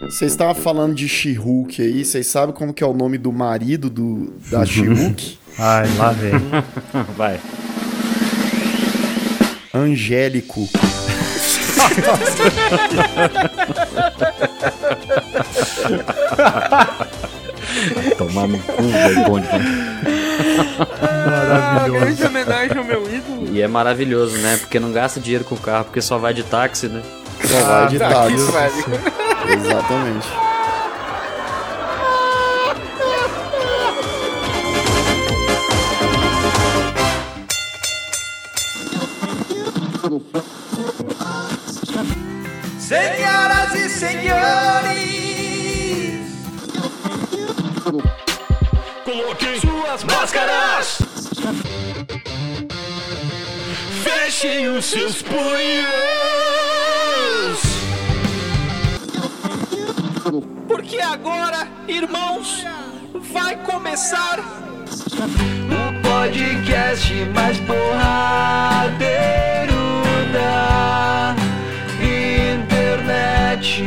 Vocês estavam falando de She-Hulk aí, vocês sabem como que é o nome do marido do, da She-Hulk? Ai, lá vem. Vai. Angélico. Tomar no cu, velho, bom demais. Uma grande homenagem ao meu ídolo. E é maravilhoso, né? Porque não gasta dinheiro com o carro, porque só vai de táxi, né? Só vai de tá, táxi. Exatamente. Senhoras e senhores, coloquem suas máscaras. Fechem os seus punhos. Porque agora, irmãos, vai começar o podcast mais porradeiro da internet.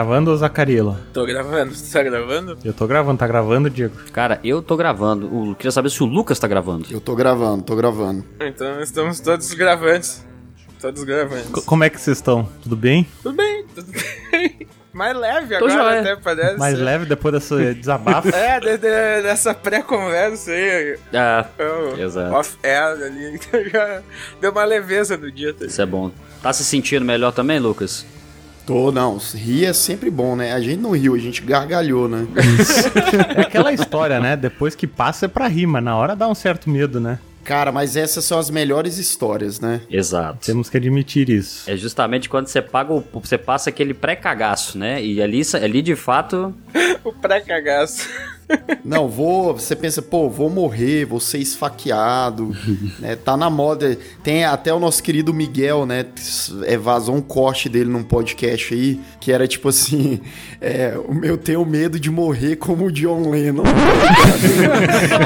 Gravando, ô Zacarila? Tô gravando, você tá gravando? Eu tô gravando, tá gravando, Diego? Cara, eu tô gravando. O, queria saber se o Lucas tá gravando. Eu tô gravando, tô gravando. Então estamos todos gravantes. Todos gravantes. Co- como é que vocês estão? Tudo bem? Tudo bem, tudo bem. Mais leve Tô agora joia. até parece. Mais leve depois desse desabafo? É, de- de- dessa pré-conversa aí. Ah, eu- Exato. Off-air ali. Já deu uma leveza no dia. Tá? isso é bom. Tá se sentindo melhor também, Lucas? Tô, não. Rir é sempre bom, né? A gente não riu, a gente gargalhou, né? É aquela história, né? Depois que passa é pra rir, mas na hora dá um certo medo, né? Cara, mas essas são as melhores histórias, né? Exato. Temos que admitir isso. É justamente quando você paga o, você passa aquele pré-cagaço, né? E ali, ali de fato, O pré-cagaço. Não, vou. Você pensa, pô, vou morrer, vou ser esfaqueado. né? Tá na moda. Tem até o nosso querido Miguel, né? É, vazou um corte dele num podcast aí, que era tipo assim: é, o meu tenho medo de morrer como o John Lennon.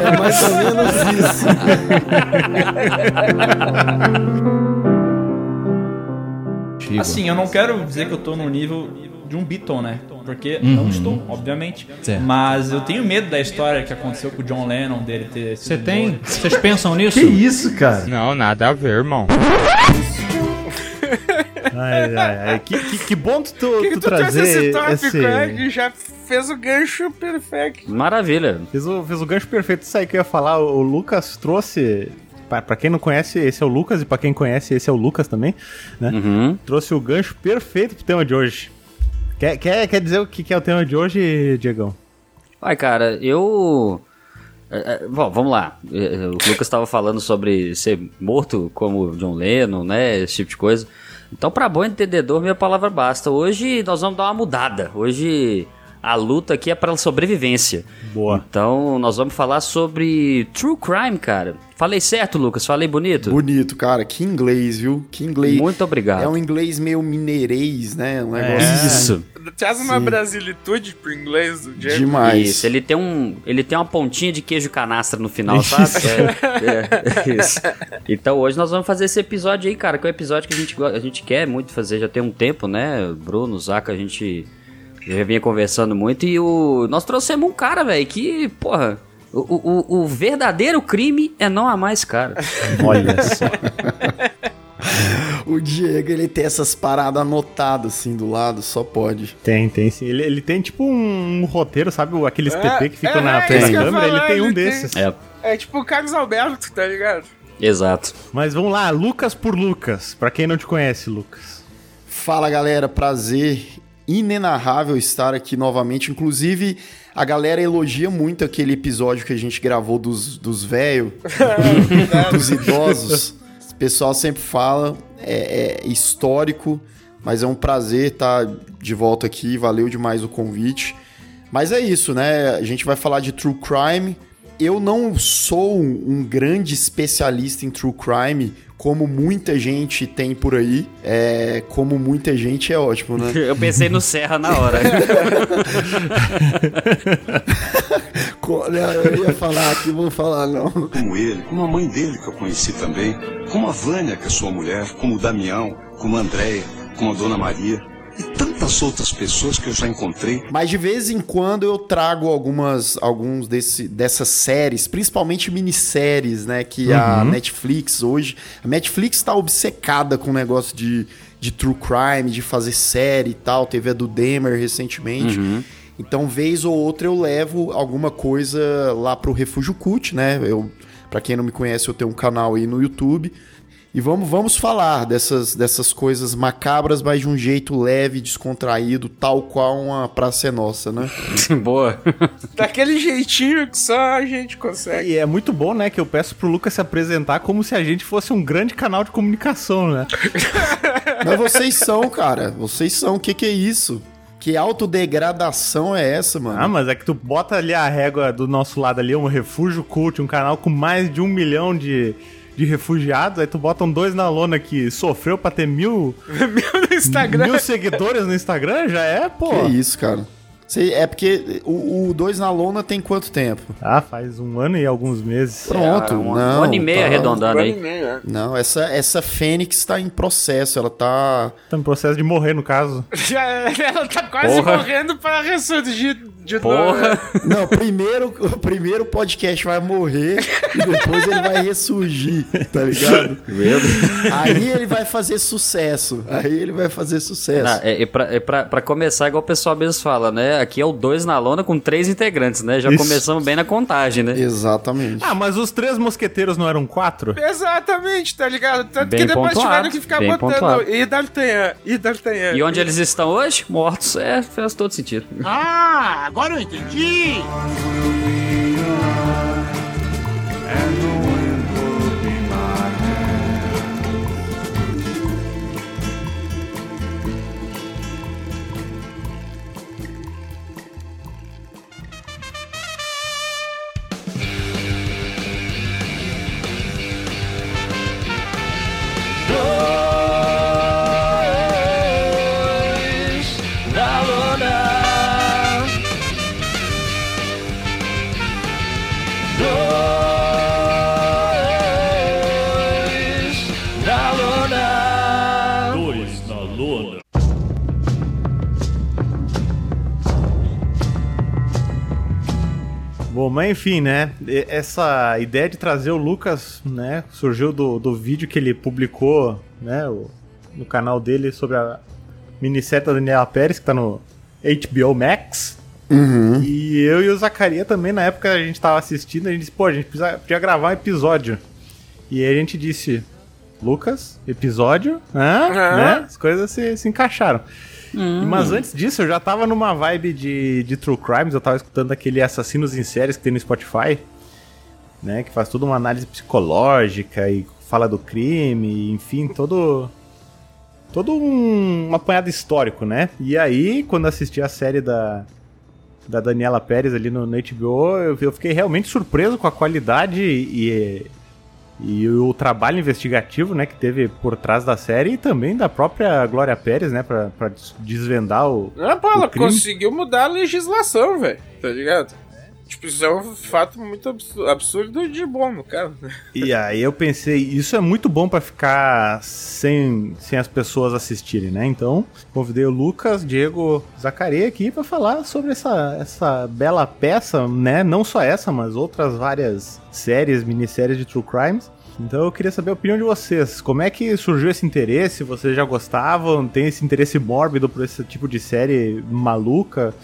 é mais ou menos isso. Assim, eu não quero dizer que eu tô no nível de um Beatle, né? Porque Uhum. não estou, obviamente. Certo. Mas eu tenho medo da história que aconteceu com o John Lennon, dele ter sido Você tem? Vocês pensam nisso? Que isso, cara? Não, nada a ver, irmão. Ai, ai, ai. Que, que, que bom tu, tu, que tu tu trouxe esse trazer tópico, esse... Que já fez o gancho perfeito. maravilha. Fez o, fez o gancho perfeito. Isso aí que eu ia falar. O, o Lucas trouxe... Pra, pra quem não conhece, esse é o Lucas. E pra quem conhece, esse é o Lucas também. Né? Uhum. Trouxe o gancho perfeito pro tema de hoje. Quer, quer, quer dizer o que, é o tema de hoje, Diegão? Ai, cara, eu. é, é, bom, vamos lá. É, O Lucas estava falando sobre ser morto como John Lennon, né? Esse tipo de coisa. Então, para bom entendedor, minha palavra basta. Hoje nós vamos dar uma mudada. Hoje a luta aqui é para sobrevivência. Boa. Então, nós vamos falar sobre true crime, cara. Falei certo, Lucas? Falei bonito? Bonito, cara. Que inglês, viu? Que inglês. Muito obrigado. É um inglês meio mineirês, né? Um negócio Isso. Traz uma Sim. brasilitude pro inglês do Diego. demais. Isso, ele tem um, ele tem uma pontinha de queijo canastra no final, sabe? É, é, isso. Então hoje nós vamos fazer esse episódio aí, cara, que é um episódio que a gente, a gente quer muito fazer, já tem um tempo, né? Bruno, Zaca, a gente já vinha conversando muito e o nós trouxemos um cara, velho, que, porra, o, o, o verdadeiro crime é não amar esse cara. Olha só. O Diego, ele tem essas paradas anotadas assim do lado, só pode. Tem, tem sim. Ele, ele tem tipo um, um roteiro, sabe? o- Aqueles É, PP que ficam é, na é eu ia câmera, ele falar, tem um ele tem. desses. É, É tipo o Carlos Alberto, tá ligado? exato. Mas vamos lá, Lucas por Lucas. Pra quem não te conhece, Lucas. Fala galera, prazer inenarrável estar aqui novamente. Inclusive, a galera elogia muito aquele episódio que a gente gravou dos, dos velhos, dos idosos. O pessoal sempre fala, é, é histórico, mas é um prazer estar de volta aqui. Valeu demais o convite. Mas é isso, né? A gente vai falar de true crime. Eu não sou um grande especialista em true crime, como muita gente tem por aí. É, como muita gente é ótimo, né? Eu pensei no Serra na hora. Co- Eu ia falar aqui, vou falar não. como ele, como a mãe dele que eu conheci também, como a Vânia, que é sua mulher, como o Damião, como a Andréia, como a Dona Maria e tantas outras pessoas que eu já encontrei. Mas de vez em quando eu trago algumas alguns desse, dessas séries, principalmente minisséries, né? Que a Netflix hoje. A Netflix tá obcecada com o negócio de, de true crime, de fazer série e tal. Teve a do Demer recentemente. Então, vez ou outra, eu levo alguma coisa lá pro Refúgio Cult, né? Eu, pra quem não me conhece, eu tenho um canal aí no YouTube. E vamos, vamos falar dessas, dessas coisas macabras, mas de um jeito leve, descontraído, tal qual uma Praça é Nossa, né? Boa. Daquele jeitinho que só a gente consegue. E é muito bom, né, que eu peço pro Lucas se apresentar como se a gente fosse um grande canal de comunicação, né? Mas vocês são, cara. Vocês são. O que, que é isso? Que autodegradação é essa, mano? Ah, mas é que tu bota ali a régua do nosso lado ali, um refúgio cult, um canal com mais de um milhão de, de refugiados, aí tu botam dois na lona que sofreu pra ter mil, Meu no Instagram. mil seguidores no Instagram, já é, pô. Que isso, cara? É porque o 2 na lona tem quanto tempo? Ah, faz um ano e alguns meses. Pronto, um, não. um ano e meio tá- arredondando Um ano e aí. meio, né? Não, essa, essa Fênix tá em processo, ela tá. Tá em processo de morrer, no caso. Já, ela tá quase Porra. morrendo para ressurgir de Porra. novo. Não, primeiro o primeiro podcast vai morrer e depois ele vai ressurgir, tá ligado? Aí ele vai fazer sucesso. Aí ele vai fazer sucesso. Ah, é, é pra, é pra, pra começar, igual o pessoal mesmo fala, né? Aqui é o dois na lona com três integrantes, né? Já Isso. começamos bem na contagem, né? Exatamente. Ah, mas os três mosqueteiros não eram quatro? Exatamente, tá ligado? Tanto Bem que depois pontuado, tiveram que ficar bem botando. pontuado. E D'Artagnan, e D'Artagnan. E onde eles estão hoje? Mortos. É, faz todo sentido. Ah, agora eu entendi. Mas enfim, né? Essa ideia de trazer o Lucas, né? Surgiu do, do vídeo que ele publicou, né? o- no canal dele sobre a minissérie da Daniela Pérez, que tá no HBO Max. E eu e o Zacaria também, na época a gente tava assistindo, a gente disse, pô, a gente precisa, podia gravar um episódio. E aí a gente disse, Lucas, episódio, hã? Aham. né? As coisas se, se encaixaram. E- Mas antes disso, eu já tava numa vibe de, de True Crimes, eu tava escutando aquele Assassinos em Séries que tem no Spotify, né? Que faz toda uma análise psicológica e fala do crime, enfim, todo. Todo um, um apanhado histórico, né? E aí, quando assisti a série da, da Daniela Pérez ali no, no HBO, eu fiquei realmente surpreso com a qualidade e, e o trabalho investigativo, né, que teve por trás da série e também da própria Glória Pérez, né, pra, pra des- desvendar o. Ah, pô, ela crime. conseguiu mudar a legislação, velho. Tá ligado? Tipo, isso é um fato muito absu- absurdo de bom, no caso. E aí eu pensei, isso é muito bom pra ficar sem, sem as pessoas assistirem, né? Então, convidei o Lucas, Diego, Zacaria aqui pra falar sobre essa, essa bela peça, né? Não só essa, mas outras várias séries, minisséries de True Crimes. Então eu queria saber a opinião de vocês. Como é que surgiu esse interesse? Vocês já gostavam? Tem esse interesse mórbido por esse tipo de série maluca?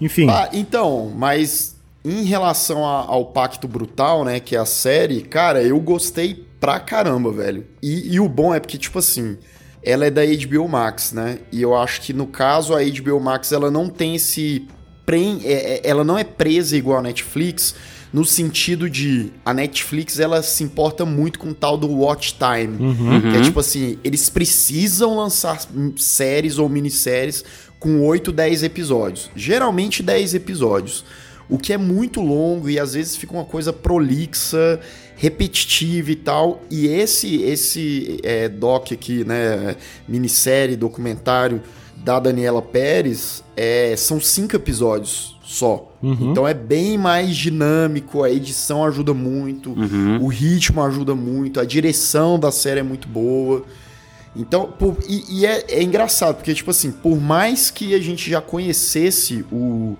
Enfim. Ah, então, mas em relação a- ao Pacto Brutal, né, que é a série, cara, eu gostei pra caramba, velho. E, e o bom é porque, tipo assim, ela é da HBO Max, né? E eu acho que no caso a HBO Max, ela não tem esse... Pre... é- é- ela não é presa igual a Netflix no sentido de a Netflix ela se importa muito com o tal do watch time, que é tipo assim, eles precisam lançar séries ou minisséries com 8, 10 episódios. Geralmente 10 episódios. O que é muito longo e às vezes fica uma coisa prolixa, repetitiva e tal. E esse esse é, doc aqui, né, minissérie, documentário da Daniela Pérez, é, são cinco episódios só. Então é bem mais dinâmico, a edição ajuda muito, o ritmo ajuda muito, a direção da série é muito boa. Então, por- e, e é, é engraçado, porque, tipo assim, por mais que a gente já conhecesse o,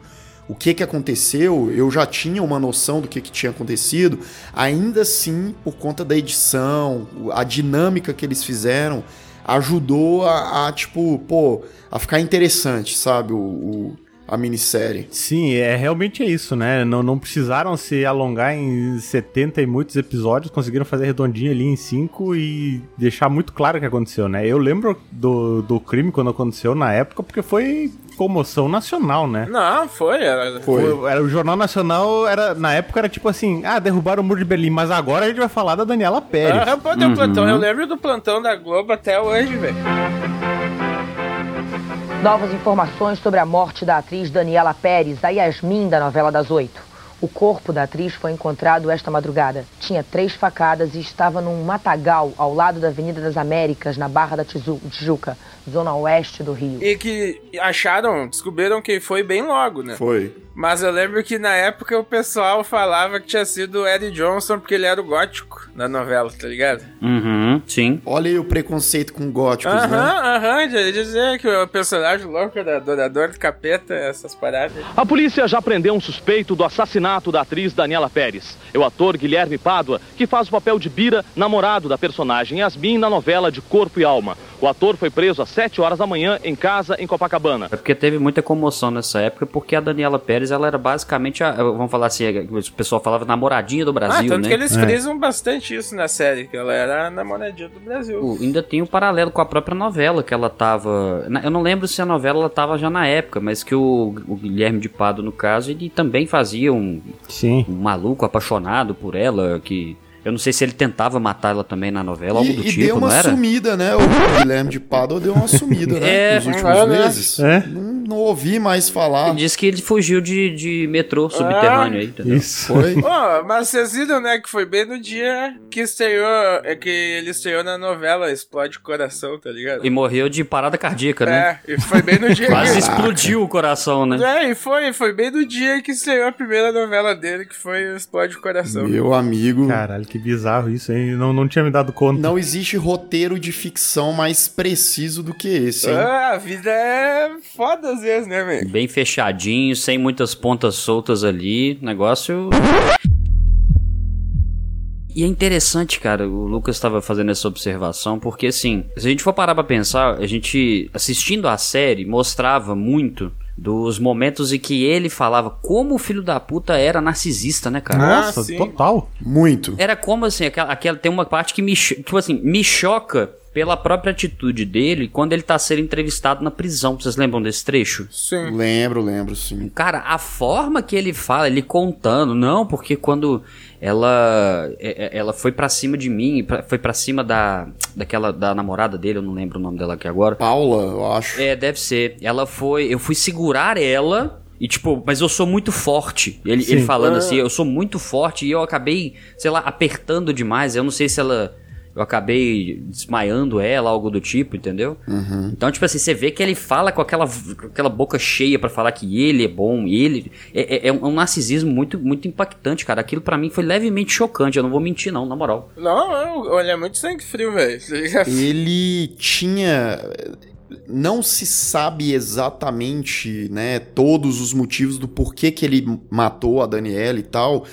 o que que aconteceu, eu já tinha uma noção do que que tinha acontecido, ainda assim, por conta da edição, a dinâmica que eles fizeram, ajudou a, a, tipo, pô, a ficar interessante, sabe, o, o- a minissérie. Sim, é realmente é isso, né? Não, não precisaram se alongar em 70 e muitos episódios, conseguiram fazer redondinho ali em 5 e deixar muito claro o que aconteceu, né? Eu lembro do, do crime quando aconteceu na época, porque foi comoção nacional, né? Não, foi. Era... Foi, era, o Jornal Nacional era na época era tipo assim, ah, derrubaram o muro de Berlim, mas agora a gente vai falar da Daniela Pérez. Ah, pô, tem um plantão. Eu lembro do plantão da Globo até hoje, velho. Novas informações sobre a morte da atriz Daniela Pérez, a Yasmin da novela das oito. O corpo da atriz foi encontrado esta madrugada. Tinha três facadas e estava num matagal ao lado da Avenida das Américas, na Barra da Tizu- Tijuca, zona oeste do Rio. E que acharam, descobriram que foi bem logo, né? Foi. Mas eu lembro que na época o pessoal falava que tinha sido o Eddie Johnson porque ele era o gótico na novela, tá ligado? Uhum, sim. Olha aí o preconceito com góticos, né? Aham, aham, de dizer que o personagem louco da adorador do capeta, essas paradas. A polícia já prendeu um suspeito do assassinato da atriz Daniela Pérez. É o ator Guilherme Pádua, que faz o papel de Bira, namorado da personagem Yasmin na novela de Corpo e Alma. O ator foi preso às 7 horas da manhã em casa em Copacabana. É porque teve muita comoção nessa época, porque a Daniela Pérez, ela era basicamente, a, vamos falar assim, o pessoal falava namoradinha do Ah, Brasil, tanto né? que eles frisam bastante isso na série, que ela era a namoradinha do Brasil. O- Ainda tem um paralelo com a própria novela que ela tava. na- Eu não lembro se a novela ela tava já na época, mas que o, o Guilherme de Pado, no caso, ele também fazia um, Sim. um maluco apaixonado por ela, que. Eu não sei se ele tentava matar ela também na novela, algo E, do e tipo, deu uma não era? sumida, né? O Guilherme de Pádua deu uma sumida, né? É, nos últimos é, meses. É. Não, não ouvi mais falar. Ele disse que ele fugiu de, de metrô subterrâneo aí, entendeu? Isso. Foi? Pô, mas vocês viram, né, que foi bem no dia que estreou, é que ele estreou na novela Explode Coração, tá ligado? E morreu de parada cardíaca, né? É, e foi bem no dia Quase que... explodiu o coração, né? É, e foi, foi bem no dia que estreou a primeira novela dele, que foi Explode Coração. Meu amigo. Caralho, que bizarro isso, hein? Não, não tinha me dado conta. Não existe roteiro de ficção mais preciso do que esse, hein? Ah, a vida é foda às vezes, né, velho? Bem fechadinho, sem muitas pontas soltas ali. Negócio. E é interessante, cara, o Lucas estava fazendo essa observação, porque assim, se a gente for parar pra pensar, a gente, assistindo a série, mostrava muito dos momentos em que ele falava como o filho da puta era narcisista, né, cara? Nossa, sim. total. Muito. Era como assim, aquela, aquela tem uma parte que me, tipo assim, me choca pela própria atitude dele quando ele tá sendo entrevistado na prisão. Vocês lembram desse trecho? Sim. Lembro, lembro, sim. Cara, a forma que ele fala, ele contando, não, porque quando ela é- é- ela foi pra cima de mim, foi pra cima da daquela da namorada dele, eu não lembro o nome dela aqui agora. Paula, eu acho. É, deve ser. Ela foi, eu fui segurar ela e tipo, mas eu sou muito forte. Ele, Sim. ele falando assim, eu sou muito forte e eu acabei, sei lá, apertando demais. Eu não sei se ela eu acabei desmaiando ela, algo do tipo, entendeu? Então, tipo assim, você vê que ele fala com aquela, com aquela boca cheia pra falar que ele é bom, ele. É, é- é um narcisismo muito, muito impactante, cara. Aquilo pra mim foi levemente chocante, eu não vou mentir, não, na moral. Não, não, olha, é muito sangue frio, velho. Ele tinha. Não se sabe exatamente, né, todos os motivos do porquê que ele matou a Daniela e tal.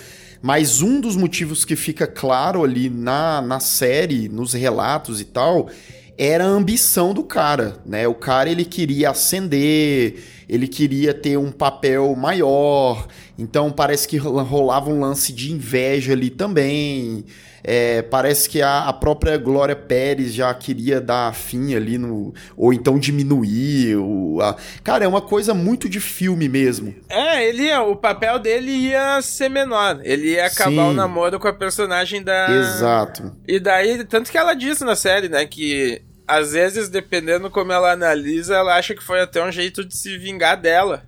Mas um dos motivos que fica claro ali na, na série, nos relatos e tal, era a ambição do cara, né? O cara ele queria ascender, ele queria ter um papel maior, então parece que rola- rolava um lance de inveja ali também. É, parece que a, a, própria Glória Pérez já queria dar fim ali no. Ou então diminuir. O, a... Cara, é uma coisa muito de filme mesmo. É, ele ia, o papel dele ia ser menor. Ele ia acabar Sim. o namoro com a personagem da. Exato. E daí, tanto que ela disse na série, né, que às vezes, dependendo como ela analisa, ela acha que foi até um jeito de se vingar dela.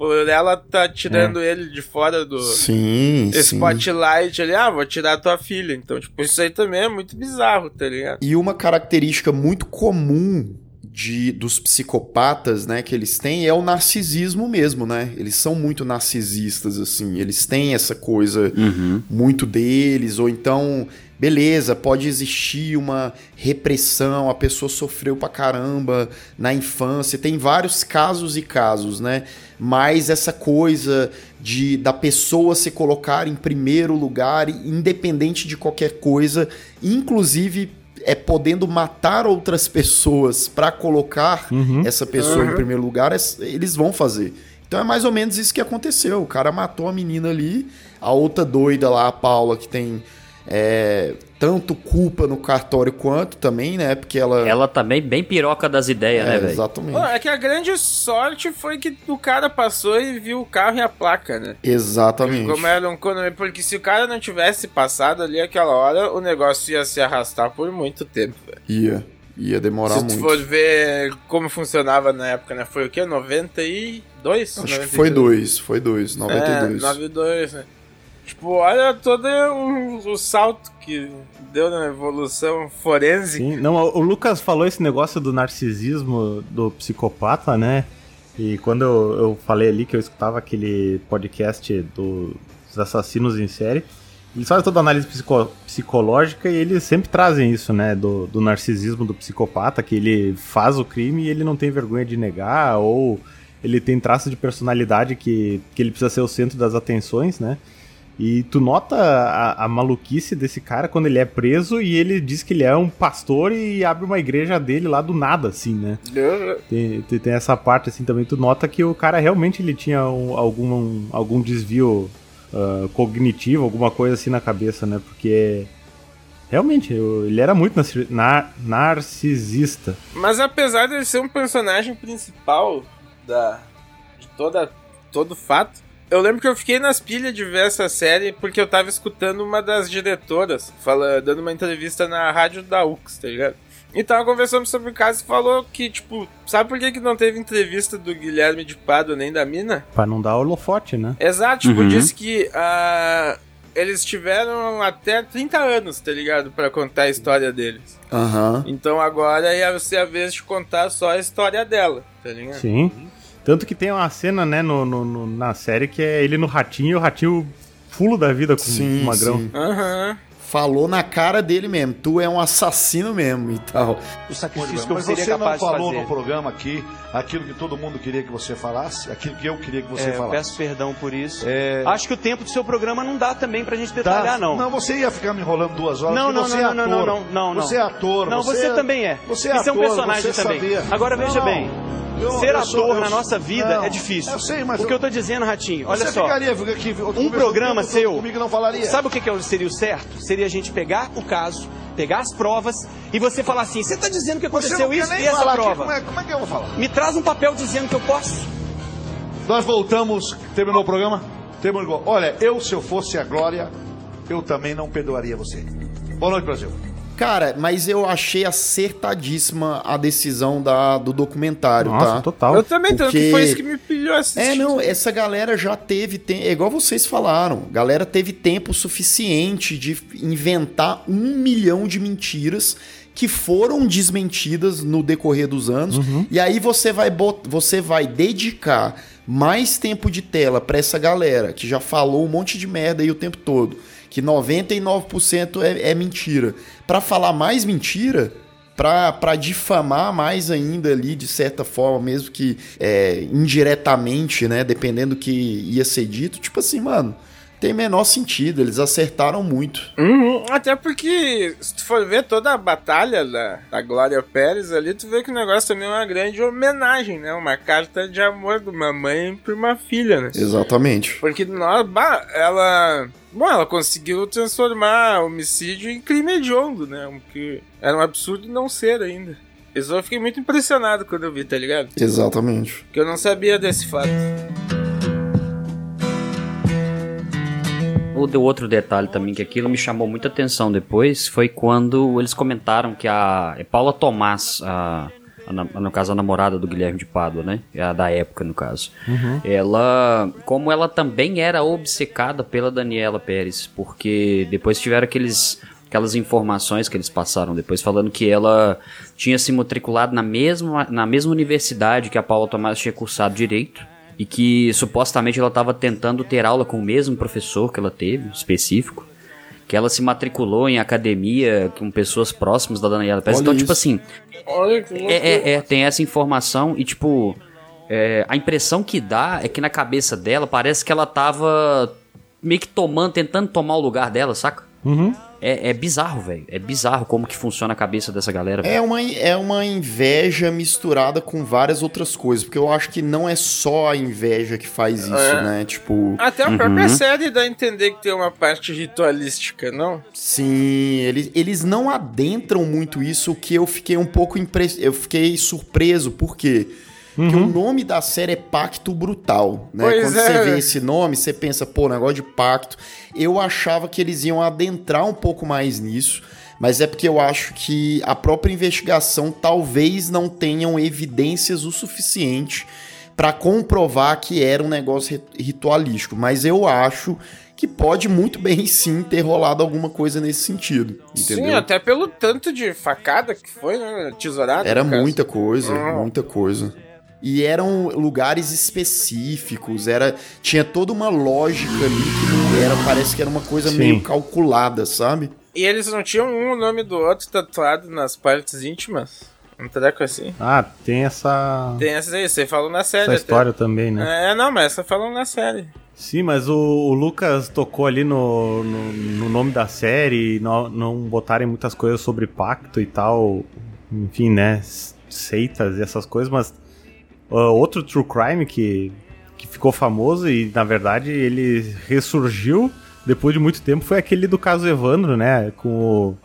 Por ela tá tirando é. ele de fora do sim, spotlight sim. ali, ah, vou tirar tua filha. Então, tipo, isso aí também é muito bizarro, tá ligado? E uma característica muito comum de, dos psicopatas, né, que eles têm é o narcisismo mesmo, né? Eles são muito narcisistas, assim. Eles têm essa coisa uhum. muito deles, ou então beleza, pode existir uma repressão, a pessoa sofreu pra caramba na infância, tem vários casos e casos, né? Mas essa coisa de da pessoa se colocar em primeiro lugar, independente de qualquer coisa, inclusive é podendo matar outras pessoas para colocar uhum. essa pessoa uhum. em primeiro lugar, eles vão fazer. Então é mais ou menos isso que aconteceu. O cara matou a menina ali, a outra doida lá, a Paula, que tem é, tanto culpa no cartório quanto também, né? Porque ela. Ela também bem piroca das ideias, é, né, velho? Exatamente. Pô, é que a grande sorte foi que o cara passou e viu o carro e a placa, né? Exatamente. Como era um Porque se o cara não tivesse passado ali aquela hora, o negócio ia se arrastar por muito tempo, velho. Ia. Ia demorar muito. Se tu for ver como funcionava na época, né? Foi o quê? 92? Acho 92. que foi dois, foi dois, 92. É, 92, né? Tipo, olha todo o, o salto que deu na evolução forense. Sim, não, o Lucas falou esse negócio do narcisismo do psicopata, né? E quando eu, eu falei ali que eu escutava aquele podcast do, dos assassinos em série, eles fazem toda a análise psico, psicológica e eles sempre trazem isso, né? Do, do narcisismo do psicopata, que ele faz o crime e ele não tem vergonha de negar, ou ele tem traços de personalidade que, que ele precisa ser o centro das atenções, né? E tu nota a, a, maluquice desse cara quando ele é preso e ele diz que ele é um pastor e abre uma igreja dele lá do nada, assim, né? Tem, tem, tem essa parte, assim, também. Tu nota que o cara realmente ele tinha um, algum, um, algum desvio uh, cognitivo, alguma coisa assim na cabeça, né? Porque realmente ele era muito nar narcisista. Mas apesar de ele ser um personagem principal da, de toda, todo fato eu lembro que eu fiquei nas pilhas de ver essa série porque eu tava escutando uma das diretoras fala, dando uma entrevista na rádio da UX, tá ligado? E tava conversando sobre o caso e falou que, tipo, sabe por que, que não teve entrevista do Guilherme de Pado nem da mina? Pra não dar holofote, né? Exato, tipo, uhum. disse que uh, eles tiveram até 30 anos, tá ligado? para contar a história deles. Uhum. Então agora ia ser a vez de contar só a história dela, tá ligado? Sim. Tanto que tem uma cena, né, no, no, no, na série que é ele no ratinho e o ratinho fulo da vida com sim, o magrão. Aham. Uhum. Falou na cara dele mesmo, tu é um assassino mesmo e tal. O sacrifício que eu seria você não falou no programa aqui aquilo que todo mundo queria que você falasse, aquilo que eu queria que você é, falasse. Peço perdão por isso. É... Acho que o tempo do seu programa não dá também pra gente detalhar, não. Não, você ia ficar me enrolando duas horas. Não, não, você não, é não, não, não, não, não, Você é ator. Não, você, você também é. Você é ator, é um personagem também. Sabia. Agora veja não, bem. Eu, Ser eu ator sou, eu, na nossa vida não, é difícil. Eu sei, mas. O que eu tô dizendo, Ratinho, olha só. Ficaria, aqui, um programa seu. Comigo não falaria. Sabe o que, que seria o certo? Seria a gente pegar o caso, pegar as provas e você falar assim: você tá dizendo que aconteceu isso e essa prova. Como é, como é que eu vou falar? Me traz um papel dizendo que eu posso. Nós voltamos. Terminou o programa? Terminou. Olha, eu, se eu fosse a Glória, eu também não perdoaria você. Boa noite, Brasil. Cara, mas eu achei acertadíssima a decisão da, do documentário, Nossa, tá? total. Eu também, Porque... tanto que foi isso que me pilhou assistir. É, não, essa galera já teve tempo, é igual vocês falaram, a galera teve tempo suficiente de inventar um milhão de mentiras que foram desmentidas no decorrer dos anos. Uhum. E aí você vai, bot... você vai dedicar mais tempo de tela para essa galera que já falou um monte de merda aí o tempo todo que 99% é, é mentira. Para falar mais mentira, para difamar mais ainda ali, de certa forma, mesmo que é, indiretamente, né? Dependendo do que ia ser dito, tipo assim, mano. tem menor sentido. Eles acertaram muito. Uhum, até porque, se tu for ver toda a batalha da, da Glória Pérez ali, tu vê que o negócio também é uma grande homenagem, né? Uma carta de amor de uma mãe pra uma filha, né? Exatamente. Porque nós, ela. Bom, ela conseguiu transformar homicídio em crime hediondo, né? O que era um absurdo não ser ainda. Eu fiquei muito impressionado quando eu vi, tá ligado? Exatamente. Porque eu não sabia desse fato. O de- outro detalhe também que aquilo me chamou muita atenção depois foi quando eles comentaram que a é Paula Tomás, a, a no caso a namorada do Guilherme de Pádua, né? É a da época no caso. Ela, como ela também era obcecada pela Daniela Pérez, porque depois tiveram aqueles aquelas informações que eles passaram depois falando que ela tinha se matriculado na mesma na mesma universidade que a Paula Tomás tinha cursado direito e que supostamente ela estava tentando ter aula com o mesmo professor que ela teve, específico. Que ela se matriculou em academia com pessoas próximas da Daniela Pérez. Olha Então, isso. tipo assim, Olha que é, é, é, tem essa informação e, tipo, é, a impressão que dá é que na cabeça dela parece que ela tava meio que tomando, tentando tomar o lugar dela, saca? Uhum. É, é bizarro, velho. É bizarro como que funciona a cabeça dessa galera. velho. É uma, é uma inveja misturada com várias outras coisas, porque eu acho que não é só a inveja que faz isso, É. né? Tipo, Até a própria série dá a entender que tem uma parte ritualística, não? sim, eles, eles não adentram muito isso, o que eu fiquei um pouco impre... eu fiquei surpreso, por quê? Porque o nome da série é Pacto Brutal, né? Pois Quando é. você vê esse nome, você pensa, pô, negócio de pacto. Eu achava que eles iam adentrar um pouco mais nisso, mas é porque eu acho que a própria investigação talvez não tenham evidências o suficiente para comprovar que era um negócio rit- ritualístico, mas eu acho que pode muito bem sim ter rolado alguma coisa nesse sentido, entendeu? Sim, até pelo tanto de facada que foi, né? Tesourada. Era muita coisa, Ah. muita coisa. E eram lugares específicos, era tinha toda uma lógica ali que não era, parece que era uma coisa Sim. meio calculada, sabe? E eles não tinham um o nome do outro tatuado nas partes íntimas? Um treco assim? Ah, tem essa, Tem essa aí, você falou na série essa até. história também, né? É, não, mas essa falou na série. Sim, mas o, o Lucas tocou ali no, no, no nome da série, não, não botarem muitas coisas sobre pacto e tal, enfim, né, seitas e essas coisas, mas ah, outro true crime que, que ficou famoso e, na verdade, ele ressurgiu depois de muito tempo foi aquele do caso Evandro, né, com o,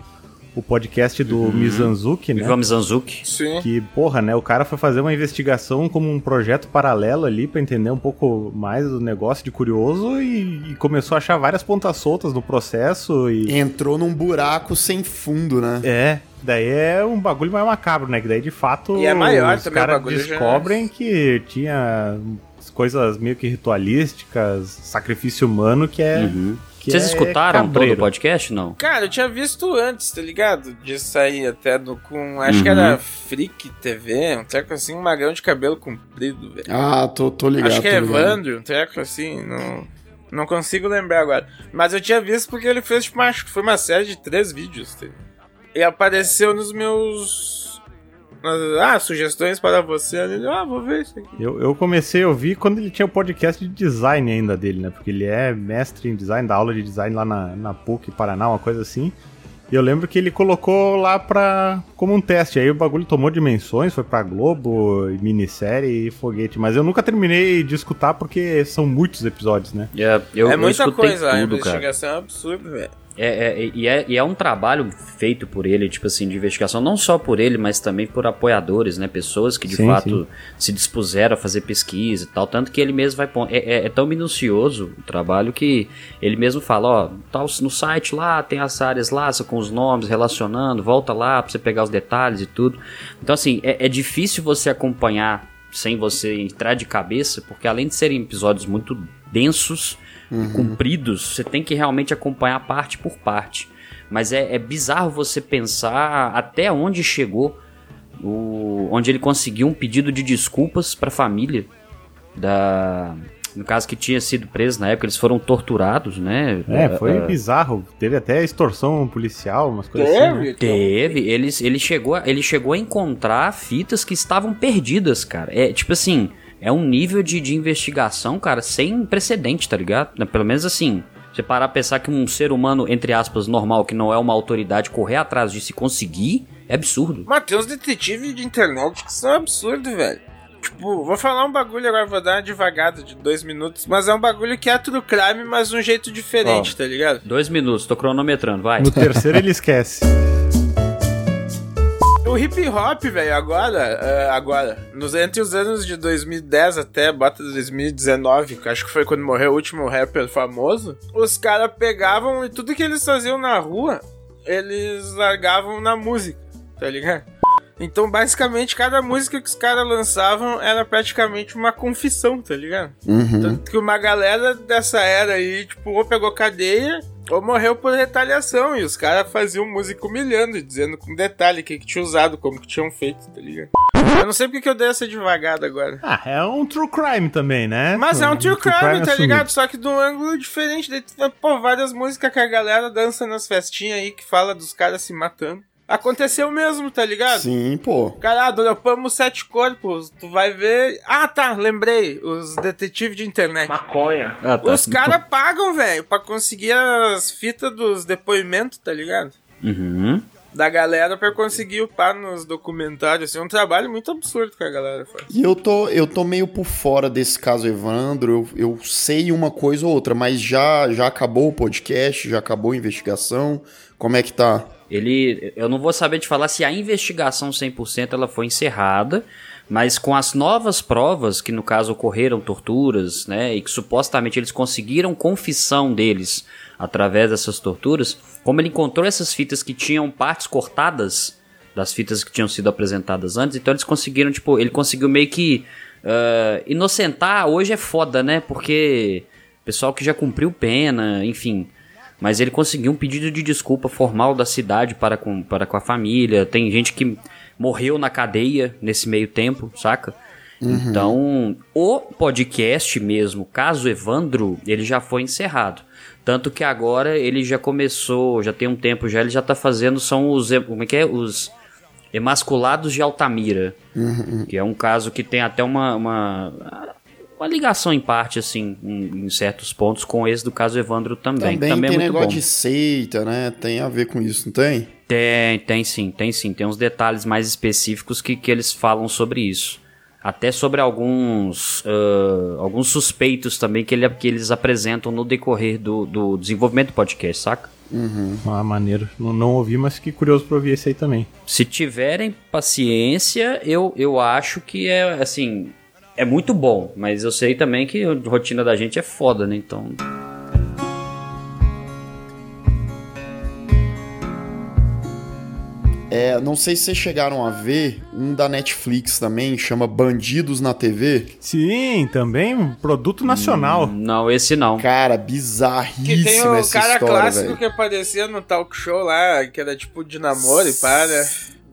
o podcast do Mizanzuki, né? Ivan Mizanzuki. Sim. Que, porra, né? O cara foi fazer uma investigação como um projeto paralelo ali pra entender um pouco mais do negócio de curioso e, e começou a achar várias pontas soltas no processo e. Entrou num buraco sem fundo, né? É, daí é um bagulho mais macabro, né? Que daí de fato E é maior os também o caras bagulho, já- descobrem que tinha coisas meio que ritualísticas, sacrifício humano que é. Uhum. Que Vocês é escutaram todo cabreiro. o podcast? Não. Cara, eu tinha visto antes, tá ligado? De sair até no, com. Acho que Uhum. era Freak TV, um treco assim, um magrão de cabelo comprido, velho. Ah, tô, tô ligado. Acho que é. Evandro, um treco assim, não. Não consigo lembrar agora. Mas eu tinha visto porque ele fez, tipo, acho que foi uma série de três vídeos. tá? E apareceu nos meus. Ah, sugestões para você. Ele, ah, vou ver isso aqui. Eu, eu comecei a ouvir quando ele tinha o podcast de design ainda dele, né? Porque ele é mestre em design, dá aula de design lá na, na PUC Paraná, uma coisa assim. E eu lembro que ele colocou lá pra, como um teste. Aí o bagulho tomou dimensões, foi pra Globo, minissérie e foguete. Mas eu nunca terminei de escutar porque são muitos episódios, né? É, eu, é muita coisa, a tudo, cara. investigação é um absurdo, velho. É, é, e, é, e é um trabalho feito por ele, tipo assim, de investigação, não só por ele, mas também por apoiadores, né? Pessoas que de Sim, fato sim. se dispuseram a fazer pesquisa e tal. Tanto que ele mesmo vai. É, é- é tão minucioso o trabalho que ele mesmo fala: ó, tá no site lá, tem as áreas lá, com os nomes relacionando, volta lá pra você pegar os detalhes e tudo. Então, assim, é, é difícil você acompanhar sem você entrar de cabeça, porque além de serem episódios muito densos e compridos, você tem que realmente acompanhar parte por parte. Mas é, é bizarro você pensar até onde chegou, o, onde ele conseguiu um pedido de desculpas para a família da, no caso que tinha sido preso na época, eles foram torturados, né? É, foi Ah, bizarro. Teve até extorsão policial, umas coisas assim. né? Teve, eles, ele, chegou, a- ele chegou a encontrar fitas que estavam perdidas, cara. É tipo assim, é um nível de, de investigação, cara, sem precedente, tá ligado? Pelo menos assim, Você parar a pensar que um ser humano, entre aspas, normal, que não é uma autoridade, correr atrás disso e conseguir, é absurdo. Mas tem uns detetives de internet que são absurdos, velho. Tipo, vou falar um bagulho agora, vou dar uma devagada de dois minutos, mas é um bagulho que é true crime, mas de um jeito diferente, Ó. tá ligado? Dois minutos, tô cronometrando, vai. No terceiro ele esquece. O hip hop, velho, agora, é, agora, nos, entre os anos de 2010 até, bota 2019, que acho que foi quando morreu o último rapper famoso, os caras pegavam e tudo que eles faziam na rua, eles largavam na música, tá ligado? Então, basicamente, cada música que os caras lançavam era praticamente uma confissão, tá ligado? Uhum. Tanto que uma galera dessa era aí, tipo, ou pegou cadeia ou morreu por retaliação. E os caras faziam música humilhando, dizendo com detalhe o que, que tinha usado, como que tinham feito, tá ligado? Eu não sei porque que eu dei essa devagada agora. Ah, é um true crime também, né? Mas é um true crime, tá assumido. ligado? Só que de um ângulo diferente. Daí, pô, várias músicas que a galera dança nas festinhas aí que fala dos caras se matando. Aconteceu mesmo, tá ligado? Sim, pô. Caralho, dropamos sete corpos. Tu vai ver. Ah, tá, lembrei. Os detetives de internet. Maconha. Ah, tá. Os caras pagam, velho, pra conseguir as fitas dos depoimentos, tá ligado? Uhum. Da galera pra conseguir upar nos documentários. Assim, é um trabalho muito absurdo que a galera faz. E eu tô, eu tô meio por fora desse caso, Evandro. Eu, eu sei uma coisa ou outra, mas já, já acabou o podcast, já acabou a investigação. Como é que tá? Ele, eu não vou saber te falar se a investigação 100% ela foi encerrada, mas com as novas provas, que no caso ocorreram torturas, né, e que supostamente eles conseguiram confissão deles através dessas torturas, como ele encontrou essas fitas que tinham partes cortadas das fitas que tinham sido apresentadas antes, então eles conseguiram, tipo, ele conseguiu meio que ah, inocentar, hoje é foda, né, porque pessoal que já cumpriu pena, enfim, mas ele conseguiu um pedido de desculpa formal da cidade para com, para com a família. Tem gente que morreu na cadeia nesse meio tempo, saca? Então, o podcast mesmo, caso Evandro, ele já foi encerrado. Tanto que agora ele já começou, já tem um tempo já, ele já tá fazendo, são os, como é que é? Os emasculados de Altamira. Que é um caso que tem até uma, uma, uma ligação em parte, assim, em, em certos pontos, com esse do caso Evandro também. Também, também tem é muito negócio bom. de seita, né? Tem a ver com isso, não tem? Tem, tem sim, tem sim. Tem uns detalhes mais específicos que, que eles falam sobre isso. Até sobre alguns, ah, alguns suspeitos também que, ele, que eles apresentam no decorrer do, do desenvolvimento do podcast, saca? Ah, maneiro. Não, não ouvi, mas fiquei curioso pra ouvir esse aí também. Se tiverem paciência, eu, eu acho que é, assim, é muito bom. Mas eu sei também que a rotina da gente é foda, né? Então... É, não sei se vocês chegaram a ver um da Netflix também, chama Bandidos na TV. Sim, também um produto nacional. Não, esse não. Cara, Que tem o essa cara história, clássico velho. que aparecia no talk show lá, que era tipo de namoro e pá, né?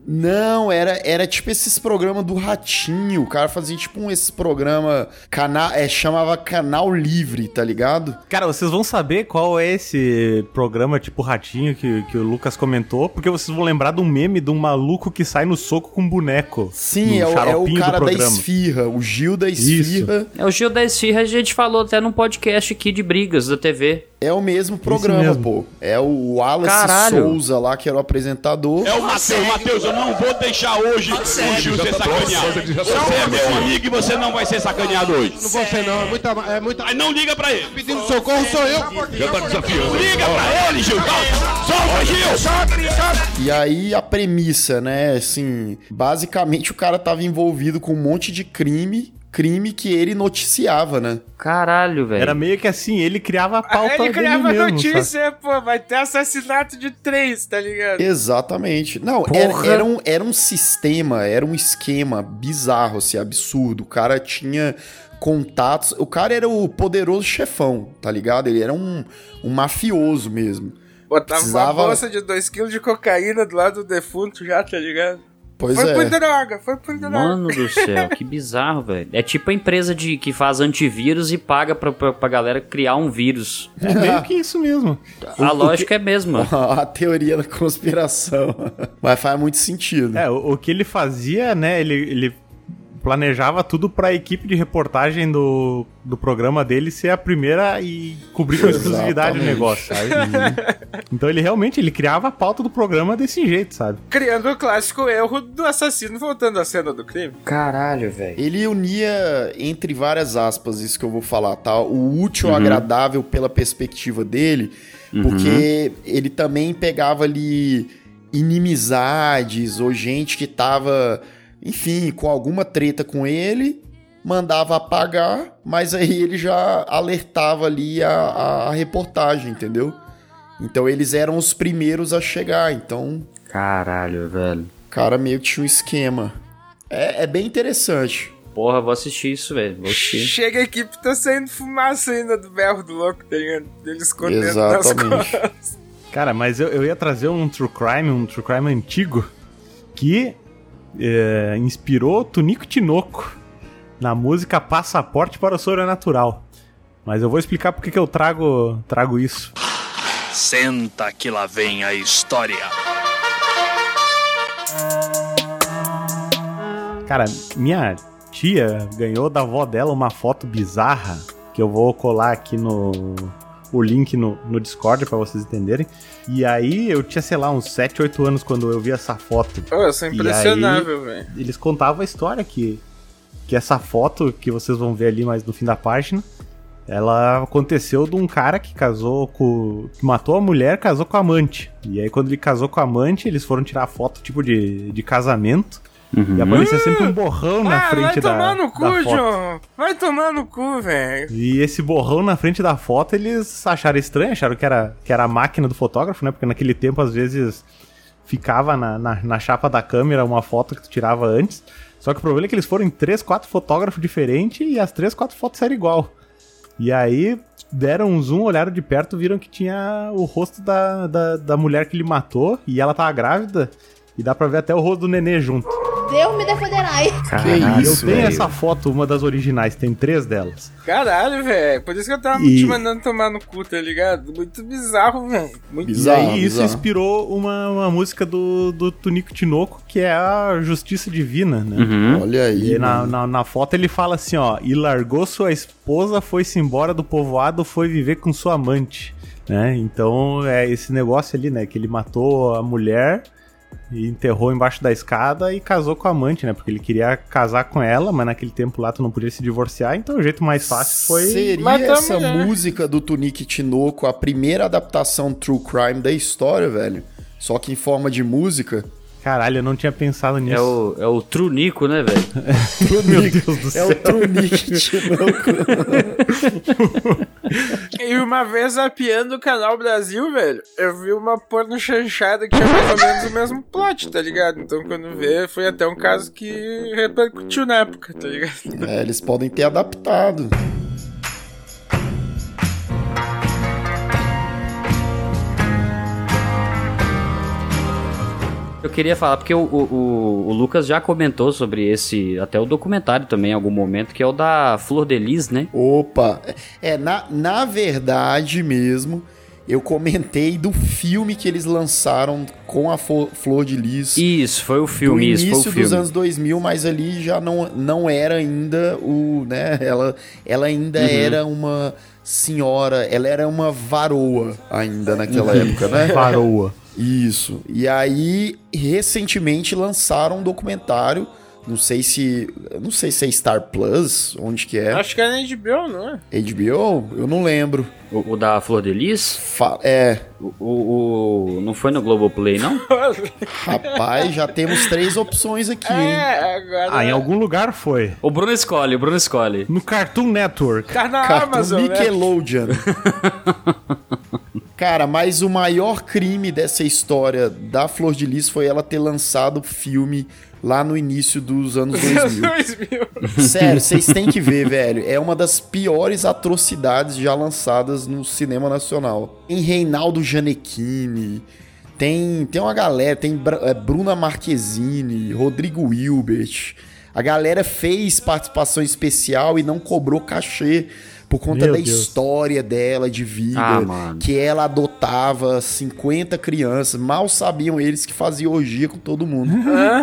Não, era, era tipo esses programas do Ratinho. O cara fazia tipo um, esse programa. Cana é, chamava Canal Livre, tá ligado? Cara, vocês vão saber qual é esse programa tipo Ratinho que, que o Lucas comentou, porque vocês vão lembrar de um meme de um maluco que sai no soco com um boneco. Sim, é o, é o do cara da esfirra, o Gil da esfirra. É o Gil da Esfirra, a gente falou até num podcast aqui de brigas da TV. É o mesmo programa, mesmo. pô. É o Wallace Caralho. Souza lá, que era o apresentador. É o Matheus, Matheus, eu não vou deixar hoje o Gil ser sacaneado. Você é meu amigo e você não vai ser sacaneado hoje. Não vou ser não, é muita... É muita... Mas não liga pra ele. Pedindo socorro sou eu. Já tá desafiando. Liga pra ele, Gil. Solta, Gil. E aí a premissa, né, assim, basicamente o cara tava envolvido com um monte de crime, crime que ele noticiava, né? Caralho, velho. Era meio que assim, ele criava a pauta Ele dele criava mesmo, notícia, sabe? pô, vai ter assassinato de três, tá ligado? Exatamente. Não, era, era um, era um sistema, era um esquema bizarro, assim, absurdo. O cara tinha contatos. O cara era o poderoso chefão, tá ligado? Ele era um, um mafioso mesmo. Botava Precisava- uma bolsa de 2kg de cocaína do lado do defunto já, tá ligado? Pois foi é. por droga, foi por droga. Mano do céu, que bizarro, velho. É tipo a empresa de, que faz antivírus e paga pra, pra, pra galera criar um vírus. É meio que isso mesmo. A lógica é a mesma. a teoria da conspiração. Mas faz muito sentido. É, o, o que ele fazia, né? Ele, ele planejava tudo pra equipe de reportagem do, do programa dele ser a primeira e cobrir com exclusividade o negócio, sabe? então ele realmente ele criava a pauta do programa desse jeito, sabe? Criando o clássico erro do assassino voltando à cena do crime. Caralho, velho. Ele unia, entre várias aspas, isso que eu vou falar, tá? O útil ao Uhum. agradável pela perspectiva dele, porque ele também pegava ali inimizades ou gente que tava, enfim, com alguma treta com ele, mandava apagar, mas aí ele já alertava ali a, a, a reportagem, entendeu? Então eles eram os primeiros a chegar, então Caralho, velho. o cara meio que tinha um esquema. É, é bem interessante. Porra, vou assistir isso, velho. Vou assistir. Chega a equipe, tá saindo fumaça ainda do berro do louco, tá ligado? Ele escondendo nas Exatamente. costas. Cara, mas eu, eu ia trazer um true crime, um true crime antigo, que é, inspirou Tunico Tinoco na música Passaporte para o Sobrenatural. Mas eu vou explicar porque que eu trago, trago isso. Senta que lá vem a história. Cara, minha tia ganhou da avó dela uma foto bizarra que eu vou colar aqui no o link no, no Discord pra vocês entenderem. E aí eu tinha, sei lá, uns 7, 8 anos quando eu vi essa foto. Ô, isso é impressionável, velho. Eles contavam a história que, que essa foto que vocês vão ver ali mais no fim da página, ela aconteceu de um cara que casou com. que matou a mulher, casou com a amante. E aí, quando ele casou com a amante, eles foram tirar foto tipo de, de casamento. E aparecia sempre um borrão na ah, vai frente da, tomar no cu, da foto. John. Vai tomar no cu, velho. E esse borrão na frente da foto, eles acharam estranho, acharam que era, que era a máquina do fotógrafo, né? Porque naquele tempo, às vezes, ficava na, na, na chapa da câmera uma foto que tu tirava antes. Só que o problema é que eles foram em três, quatro fotógrafos diferentes e as três, quatro fotos eram igual. E aí deram um zoom, olharam de perto, viram que tinha o rosto da, da, da mulher que ele matou e ela tava grávida. E dá pra ver até o rosto do nenê junto. Deus me defenderai. Caralho, eu tenho essa foto, uma das originais, tem três delas. Caralho, velho. Por isso que eu tava E- te mandando tomar no cu, tá ligado? Muito bizarro, velho. Muito e aí isso inspirou uma, uma música do, do Tunico Tinoco, que é a Justiça Divina, né? Uhum. Olha aí. E na, na, na foto ele fala assim, ó, e largou sua esposa, foi-se embora do povoado, foi viver com sua amante, né? Então é esse negócio ali, né, que ele matou a mulher e enterrou embaixo da escada e casou com a amante, né? Porque ele queria casar com ela, mas naquele tempo lá tu não podia se divorciar, então o jeito mais fácil foi Seria essa mulher. música do Tunique Tinoco a primeira adaptação true crime da história, velho? Só que em forma de música. Caralho, eu não tinha pensado nisso. É o, é o Trunico, né, velho? Meu Deus do É céu. o Tunique Tinoco. E uma vez zapeando o canal Brasil, velho, eu vi uma porno chanchada que tinha mais ou menos o mesmo plot, tá ligado? Então quando vê, foi até um caso que repercutiu na época, tá ligado? é, eles podem ter adaptado. Eu queria falar, porque o, o, o- Lucas já comentou sobre esse, até o documentário também em algum momento, que é o da Flor de Lis, né? Opa! É, na, na verdade mesmo, eu comentei do filme que eles lançaram com a Fo- Flor de Lis. Isso, foi o filme, isso, foi início o filme. dos anos 2000, mas ali já não, não era ainda o, né, ela, ela ainda Uhum. era uma senhora, ela era uma varoa ainda naquela época, né? Varoa. Isso. E aí, recentemente lançaram um documentário, não sei se, não sei se é Star Plus, onde que é? Acho que é na HBO, não é? HBO? Eu não lembro. O, o da Flor de Lis? Fa- é, O, o, o- não foi no Globoplay, não? rapaz, já temos três opções aqui, hein? É, agora. Ah, em algum lugar foi. O Bruno escolhe, o Bruno escolhe. No Cartoon Network. Tá na Cartoon Amazon, né? Cara, mas o maior crime dessa história da Flor de Lis foi ela ter lançado o filme lá no início dos anos 2000. 2000. Sério, vocês têm que ver, velho. É uma das piores atrocidades já lançadas no cinema nacional. Tem Reinaldo Gianecchini, tem, tem uma galera, tem é, Bruna Marquezine, Rodrigo Hilbert. A galera fez participação especial e não cobrou cachê por conta Meu da Deus. história dela de vida, Ah, mano. que ela matava 50 crianças. Mal sabiam eles que fazia orgia com todo mundo.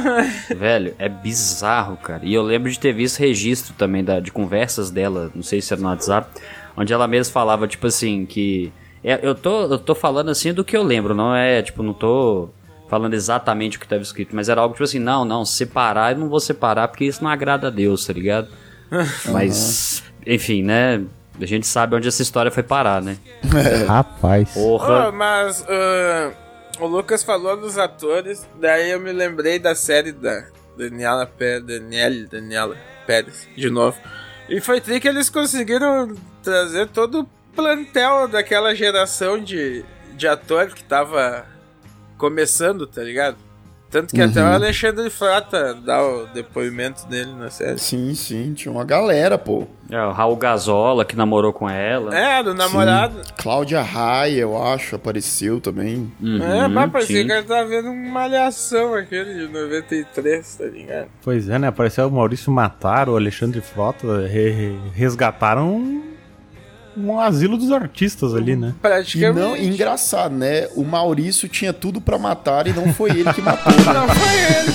Velho, é bizarro, cara. E eu lembro de ter visto registro também da, de conversas dela, não sei se era no WhatsApp, onde ela mesma falava, tipo assim, que. é, eu, tô, eu tô falando assim do que eu lembro, não é, tipo, não tô falando exatamente o que estava escrito, mas era algo tipo assim, não, não, separar eu não vou separar porque isso não agrada a Deus, tá ligado? mas, enfim, né? A gente sabe onde essa história foi parar, né? Rapaz. Porra. Oh, mas ah, o Lucas falou dos atores, daí eu me lembrei da série da Daniela Pérez, Daniela, Daniela Pérez, de novo. E foi tri que eles conseguiram trazer todo o plantel daquela geração de, de ator que tava começando, tá ligado? Tanto que até o Uhum. Alexandre Frota dá o depoimento dele na série. Sim, sim, tinha uma galera, pô. É, o Raul Gazola que namorou com ela. É, do namorado. Sim. Cláudia Raia, eu acho, apareceu também. Uhum, é, mas parecia que ele tava vendo uma malhação aquele de 93, tá ligado? Pois é, né? Apareceu o Maurício Mataro, o Alexandre Frota, re- resgataram um, asilo dos artistas ali, né? E não, e engraçado, né? O Maurício tinha tudo pra matar e não foi ele que matou, né? Não foi ele.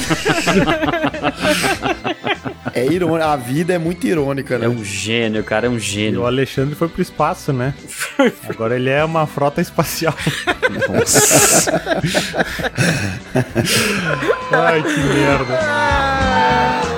É irônico, a vida é muito irônica, né? É um gênio, cara, é um E gênio. o Alexandre foi pro espaço, né? Agora ele é uma frota espacial. Nossa. Ai, que merda.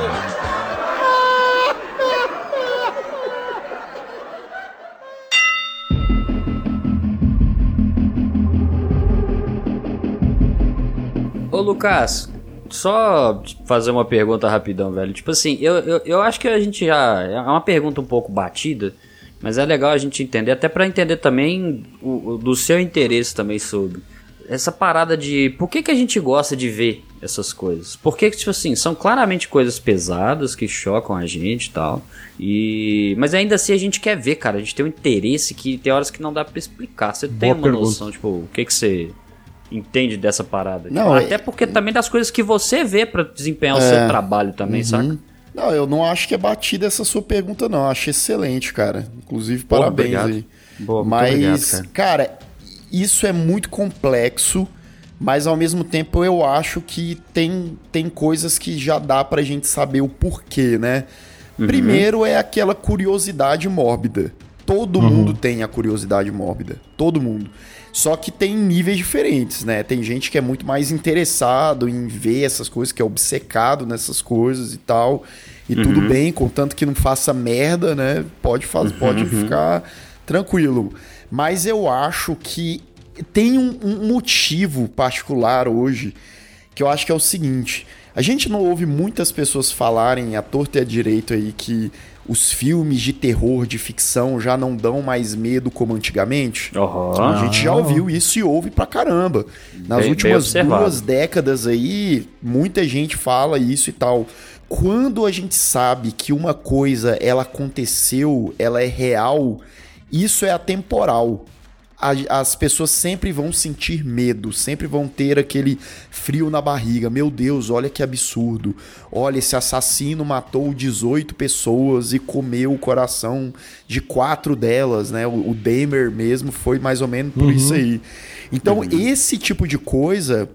Ô, Lucas, só fazer uma pergunta rapidão, velho. Tipo assim, eu, eu, eu acho que a gente já. É uma pergunta um pouco batida, mas é legal a gente entender, até pra entender também o, o- do seu interesse também sobre. Essa parada de por que, que a gente gosta de ver essas coisas? Porque, tipo assim, são claramente coisas pesadas que chocam a gente e tal. E... Mas ainda assim a gente quer ver, cara. A gente tem um interesse que tem horas que não dá pra explicar. Você tem Boa uma pergunta. noção, tipo, o que, que você entende dessa parada? Não, Tipo, é- até porque também das coisas que você vê pra desempenhar o É. seu trabalho também, Uhum. saca? Não, eu não acho que é batida essa sua pergunta, não. Eu Acho excelente, cara. Inclusive, Pô, parabéns obrigado. aí. Boa, muito mas, obrigado, cara. isso é muito complexo, mas ao mesmo tempo eu acho que tem, tem coisas que já dá pra gente saber o porquê, né? Uhum. Primeiro é aquela curiosidade mórbida. Todo mundo tem a curiosidade mórbida. Todo mundo. Só que tem níveis diferentes, né? Tem gente que é muito mais interessado em ver essas coisas, que é obcecado nessas coisas e tal. E Uhum. tudo bem, contanto que não faça merda, né? Pode, faz, pode Uhum. ficar tranquilo. Mas eu acho que tem um, um motivo particular hoje que eu acho que é o seguinte. A gente não ouve muitas pessoas falarem à torta e à direito aí que os filmes de terror, de ficção, já não dão mais medo como antigamente. A gente já ouviu isso e ouve pra caramba. Nas Bem- bem últimas observado. duas décadas aí, muita gente fala isso e tal. Quando a gente sabe que uma coisa ela aconteceu, ela é real, isso é atemporal. A- As pessoas sempre vão sentir medo, sempre vão ter aquele frio na barriga. Meu Deus, olha que absurdo. Olha, esse assassino matou 18 pessoas e comeu o coração de quatro delas, né? O, o Dahmer mesmo foi mais ou menos por Uhum. isso aí. Então, esse tipo de coisa,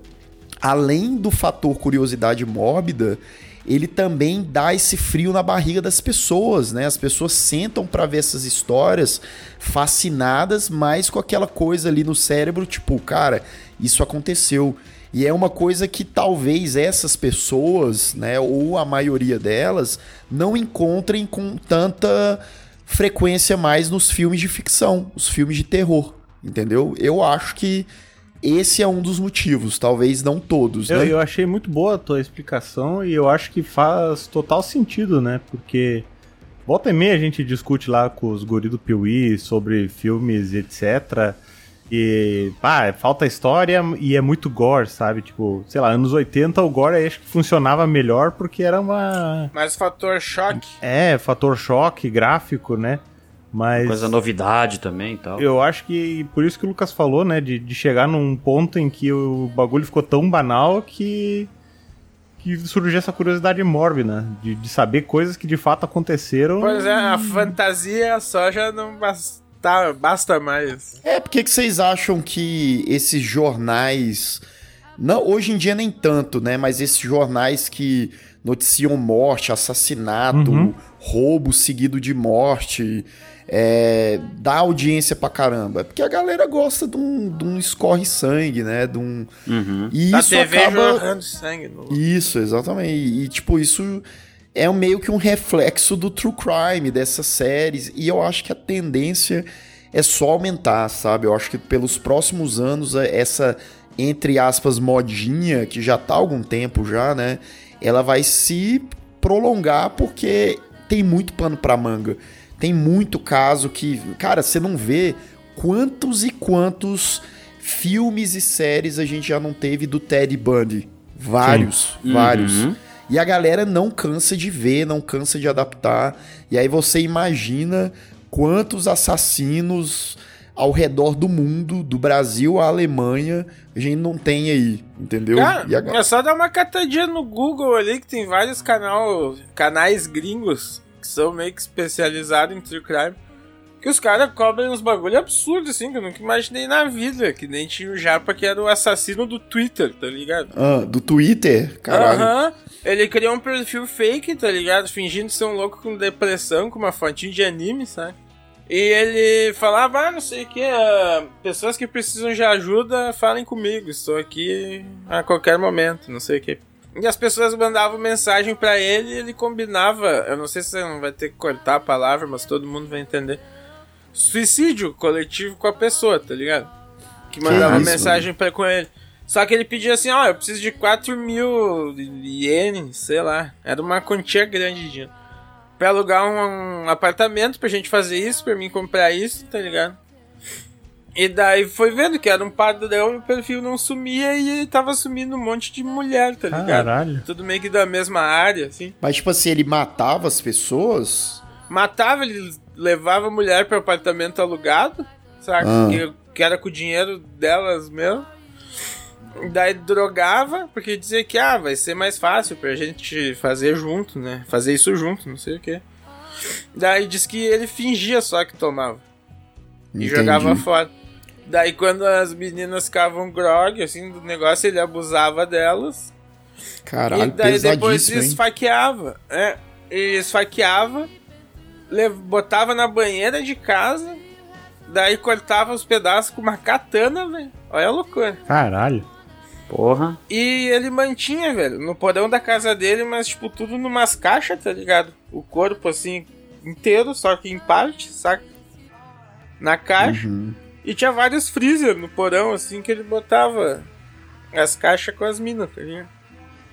além do fator curiosidade mórbida, ele também dá esse frio na barriga das pessoas, né? As pessoas sentam pra ver essas histórias fascinadas, mas com aquela coisa ali no cérebro, tipo, cara, isso aconteceu. E é uma coisa que talvez essas pessoas, né, ou a maioria delas, não encontrem com tanta frequência mais nos filmes de ficção, os filmes de terror, entendeu? Eu acho que esse é um dos motivos, talvez não todos, Eu, né? eu achei muito boa a tua explicação e eu acho que faz total sentido, né? Porque volta e meia a gente discute lá com os guri do Piuí sobre filmes, etc. E, pá, falta história e é muito gore, sabe? Tipo, sei lá, anos 80 o gore acho que funcionava melhor porque era uma... Mas fator choque. É, fator choque gráfico, né? Mas... Coisa novidade também e tal. Eu acho que por isso que o Lucas falou, né? De, de chegar num ponto em que o bagulho ficou tão banal que. que surgiu essa curiosidade mórbida, de, de saber coisas que de fato aconteceram. Pois é, a fantasia só já não bastava. tá, basta mais. É, por que que vocês acham que esses jornais. Não, hoje em dia nem tanto, né? Mas esses jornais que noticiam morte, assassinato, Uhum. roubo seguido de morte, é, dá audiência pra caramba. É porque a galera gosta de um, de um escorre-sangue, né? De um. E Da isso TV acaba. sangue. No... Isso, exatamente. E, tipo, isso é meio que um reflexo do true crime, dessas séries. E eu acho que a tendência é só aumentar, sabe? Eu acho que pelos próximos anos, é, essa, entre aspas, modinha, que já tá há algum tempo já, né? Ela vai se prolongar porque tem muito pano pra manga. Tem muito caso que, cara, você não vê quantos e quantos filmes e séries a gente já não teve do Ted Bundy. Vários, Sim. vários. Uhum. E a galera não cansa de ver, não cansa de adaptar. E aí você imagina quantos assassinos ao redor do mundo, do Brasil à Alemanha, a gente não tem aí, entendeu? Cara, E é só dar uma catadinha no Google ali que tem vários canal, canais gringos que são meio que especializados em true crime. Que os caras cobrem uns bagulho absurdo, assim, que eu nunca imaginei na vida. Que nem tinha o Japa que era o assassino do Twitter, tá ligado? Ah, do Twitter, caralho. Aham. Ele criou um perfil fake, tá ligado? Fingindo ser um louco com depressão, com uma fotinha de anime, sabe? E ele falava, ah, não sei o que, pessoas que precisam de ajuda, falem comigo, estou aqui a qualquer momento, não sei o que. E as pessoas mandavam mensagem pra ele e ele combinava, eu não sei se você não vai ter que cortar a palavra, mas todo mundo vai entender. Suicídio coletivo com a pessoa, tá ligado? Que Que mandava isso, mensagem pra, com ele. Só que ele pedia assim, ó, eu preciso de 4 mil ienes, sei lá. Era uma quantia grande de dinheiro. Pra alugar um, um apartamento pra gente fazer isso, pra mim comprar isso, tá ligado? E daí foi vendo que era um padrão e o perfil não sumia e ele tava sumindo um monte de mulher, tá ligado? Caralho. Tudo meio que da mesma área, assim. Mas, tipo assim, ele matava as pessoas? Matava, ele levava a mulher pro apartamento alugado, sabe? Ah. Que, que era com o dinheiro delas mesmo. Daí drogava, porque dizia que ah, vai ser mais fácil pra gente fazer junto, né? Fazer isso junto, não sei o quê. Daí diz que ele fingia só que tomava. E Entendi. jogava fora. Daí quando as meninas ficavam grog, assim, do negócio, ele abusava delas. Caralho, e daí depois esfaqueava. É, ele esfaqueava, botava na banheira de casa, daí cortava os pedaços com uma katana, velho. Olha a loucura. Caralho. Porra. E ele mantinha, velho, no porão da casa dele, mas tipo, tudo numas caixas, tá ligado? O corpo assim, inteiro, só que em parte, saca? Na caixa. Uhum. E tinha vários freezer no porão, assim, que ele botava as caixas com as minas, tá ligado?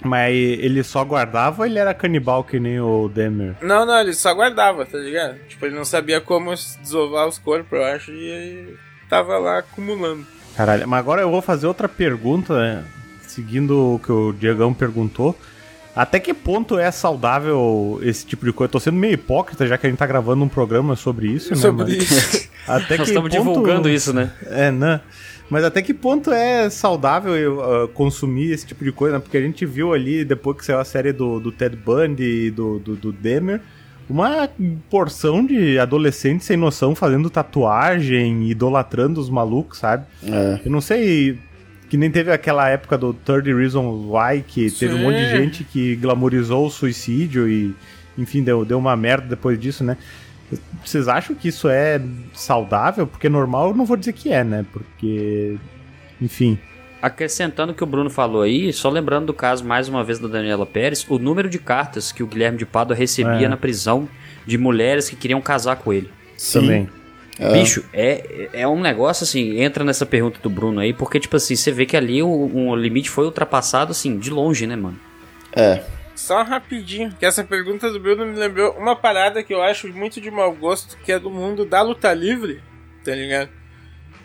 Mas ele só guardava ou ele era canibal que nem o Demer? Não, não, ele só guardava, tá ligado? Tipo, ele não sabia como desovar os corpos, eu acho, e ele tava lá acumulando. Caralho, mas agora eu vou fazer outra pergunta, né? seguindo o que o Diegão perguntou. Até que ponto é saudável esse tipo de coisa? Eu tô sendo meio hipócrita, já que a gente tá gravando um programa sobre isso, né? Sobre Mas- isso. Até Nós que estamos ponto- divulgando isso, né? É, né? Mas até que ponto é saudável eu, ah, consumir esse tipo de coisa? né? Porque a gente viu ali, depois que saiu a série do, do Ted Bundy e do, do, do Demer, uma porção de adolescentes sem noção fazendo tatuagem, idolatrando os malucos, sabe? É. Eu não sei. Que nem teve aquela época do 30 Reasons Why, que teve um monte de Sim. gente que glamorizou o suicídio e, enfim, deu, deu uma merda depois disso, né? Vocês acham que isso é saudável? Porque normal eu não vou dizer que é, né? Porque. Enfim. Acrescentando o que o Bruno falou aí, só lembrando do caso mais uma vez da Daniela Pérez, o número de cartas que o Guilherme de Pádua recebia É. na prisão de mulheres que queriam casar com ele. Sim. Também. É. Bicho, é, é um negócio assim, entra nessa pergunta do Bruno aí, porque, tipo assim, você vê que ali o, o limite foi ultrapassado, assim, de longe, né, mano? É. Só rapidinho, que essa pergunta do Bruno me lembrou uma parada que eu acho muito de mau gosto, que é do mundo da luta livre, tá ligado?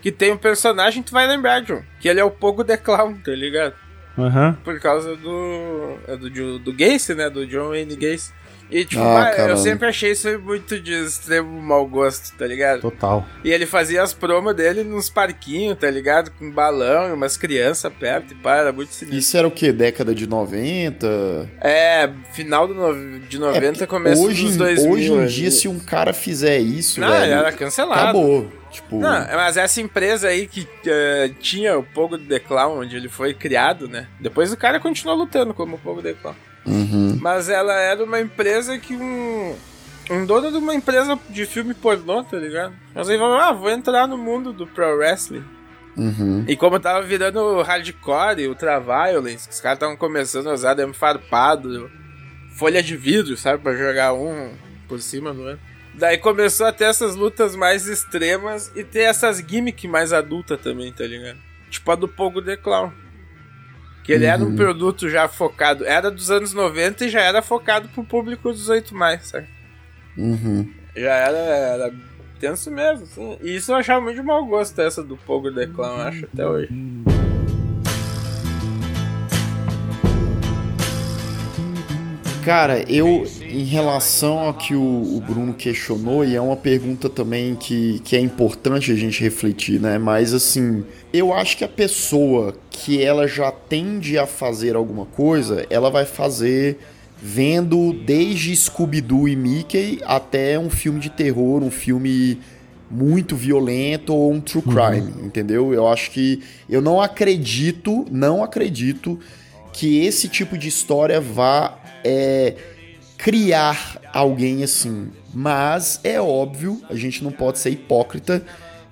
Que tem um personagem, tu vai lembrar, John, que ele é o Pogo The Clown, tá ligado? Aham. Por causa do. é do, do, do Gacy, né? Do John Wayne Gacy. E, tipo, Ah, ah, eu sempre achei isso muito de extremo mau gosto, tá ligado? Total. E ele fazia as promos dele nos parquinhos, tá ligado? Com balão e umas crianças perto e pá, era muito sinistro. Isso era o que? Década de 90? É, final do no... de 90, começo É, hoje, dos em- 2000. hoje em dia, se um cara fizer isso, Não, velho, ele era cancelado. Acabou. Tipo, Não, mas essa empresa aí que eh, tinha o Pogo de The Clown, onde ele foi criado, né? Depois o cara continuou lutando como o Pogo de The Clown. Uhum. Mas ela era uma empresa que um. Um dono de uma empresa de filme pornô, tá ligado? Mas aí falou, ah, vou entrar no mundo do pro wrestling. Uhum. E como tava virando hardcore, ultra violence, que os caras estavam começando a usar arame farpado, folha de vidro, sabe, pra jogar um por cima do outro. Daí começou a ter essas lutas mais extremas e ter essas gimmick mais adulta também, tá ligado? Tipo a do Pogo The Clown. Que ele era um Uhum. produto já focado, era dos anos 90 e já era focado pro público 18 mais, sabe? Uhum. Já era, era tenso mesmo, assim. E isso eu achava muito de mau gosto, essa do Pogo The Clown, eu acho, até hoje. Cara, eu, em relação ao que o, o Bruno questionou, e é uma pergunta também que, que é importante a gente refletir, né? Mas assim, eu acho que a pessoa que ela já tende a fazer alguma coisa, ela vai fazer vendo desde Scooby-Doo e Mickey até um filme de terror, um filme muito violento ou um true crime, entendeu? Eu acho que eu não acredito, não acredito que esse tipo de história vá é, criar alguém assim. Mas é óbvio, a gente não pode ser hipócrita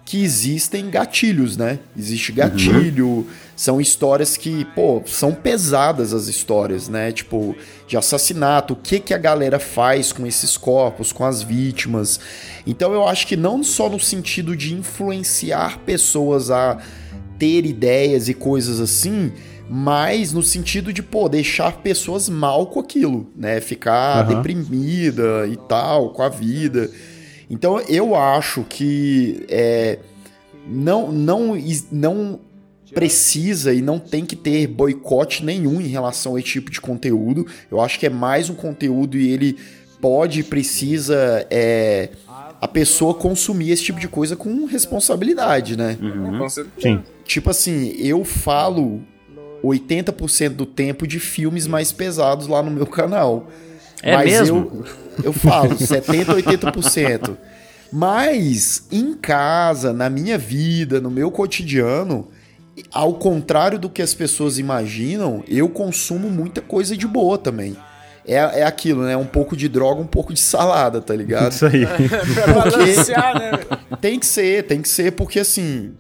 que existem gatilhos, né? Existe gatilho, são histórias que, pô, são pesadas as histórias, né? Tipo, de assassinato, o que que a galera faz com esses corpos, com as vítimas. Então eu acho que não só no sentido de influenciar pessoas a ter ideias e coisas assim, mas no sentido de, pô, deixar pessoas mal com aquilo, né? Ficar Aham. deprimida e tal, com a vida. Então eu acho que é, não, não, não precisa e não tem que ter boicote nenhum em relação a esse tipo de conteúdo. Eu acho que é mais um conteúdo e ele pode e precisa é, a pessoa consumir esse tipo de coisa com responsabilidade, né? Certeza. Sim. Tipo assim, eu falo 80% do tempo de filmes mais pesados lá no meu canal. É mesmo? Eu, eu falo 70, 80%. Mas em casa, na minha vida, no meu cotidiano, ao contrário do que as pessoas imaginam, eu consumo muita coisa de boa também. É, é aquilo, né? Um pouco de droga, um pouco de salada, tá ligado? Isso aí. pra balancear, né? Tem que ser, tem que ser, porque assim,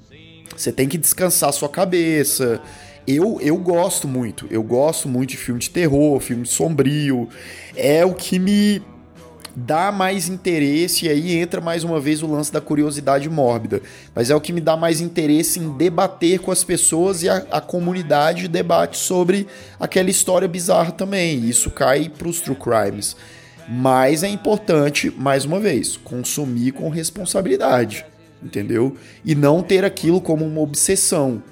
você tem que descansar a sua cabeça. Eu, eu gosto muito, eu gosto muito de filme de terror, filme sombrio. É o que me dá mais interesse, e aí entra mais uma vez o lance da curiosidade mórbida. Mas é o que me dá mais interesse em debater com as pessoas e a, a comunidade debate sobre aquela história bizarra também. Isso cai pros true crimes. Mas é importante, mais uma vez, consumir com responsabilidade, entendeu? E não ter aquilo como uma obsessão.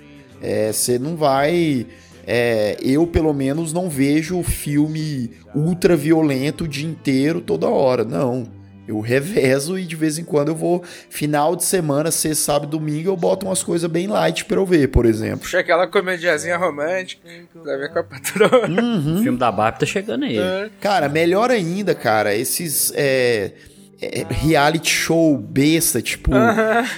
É, Você não vai. é, eu, pelo menos, não vejo filme ultra violento o dia inteiro, toda hora. Não. Eu revezo e de vez em quando eu vou. Final de semana, sexta, sábado, domingo, eu boto umas coisas bem light pra eu ver, por exemplo. Puxa aquela comediazinha romântica pra ver com a patroa. O filme da Barbie tá chegando aí. Cara, melhor ainda, cara, esses é, é, reality show besta, tipo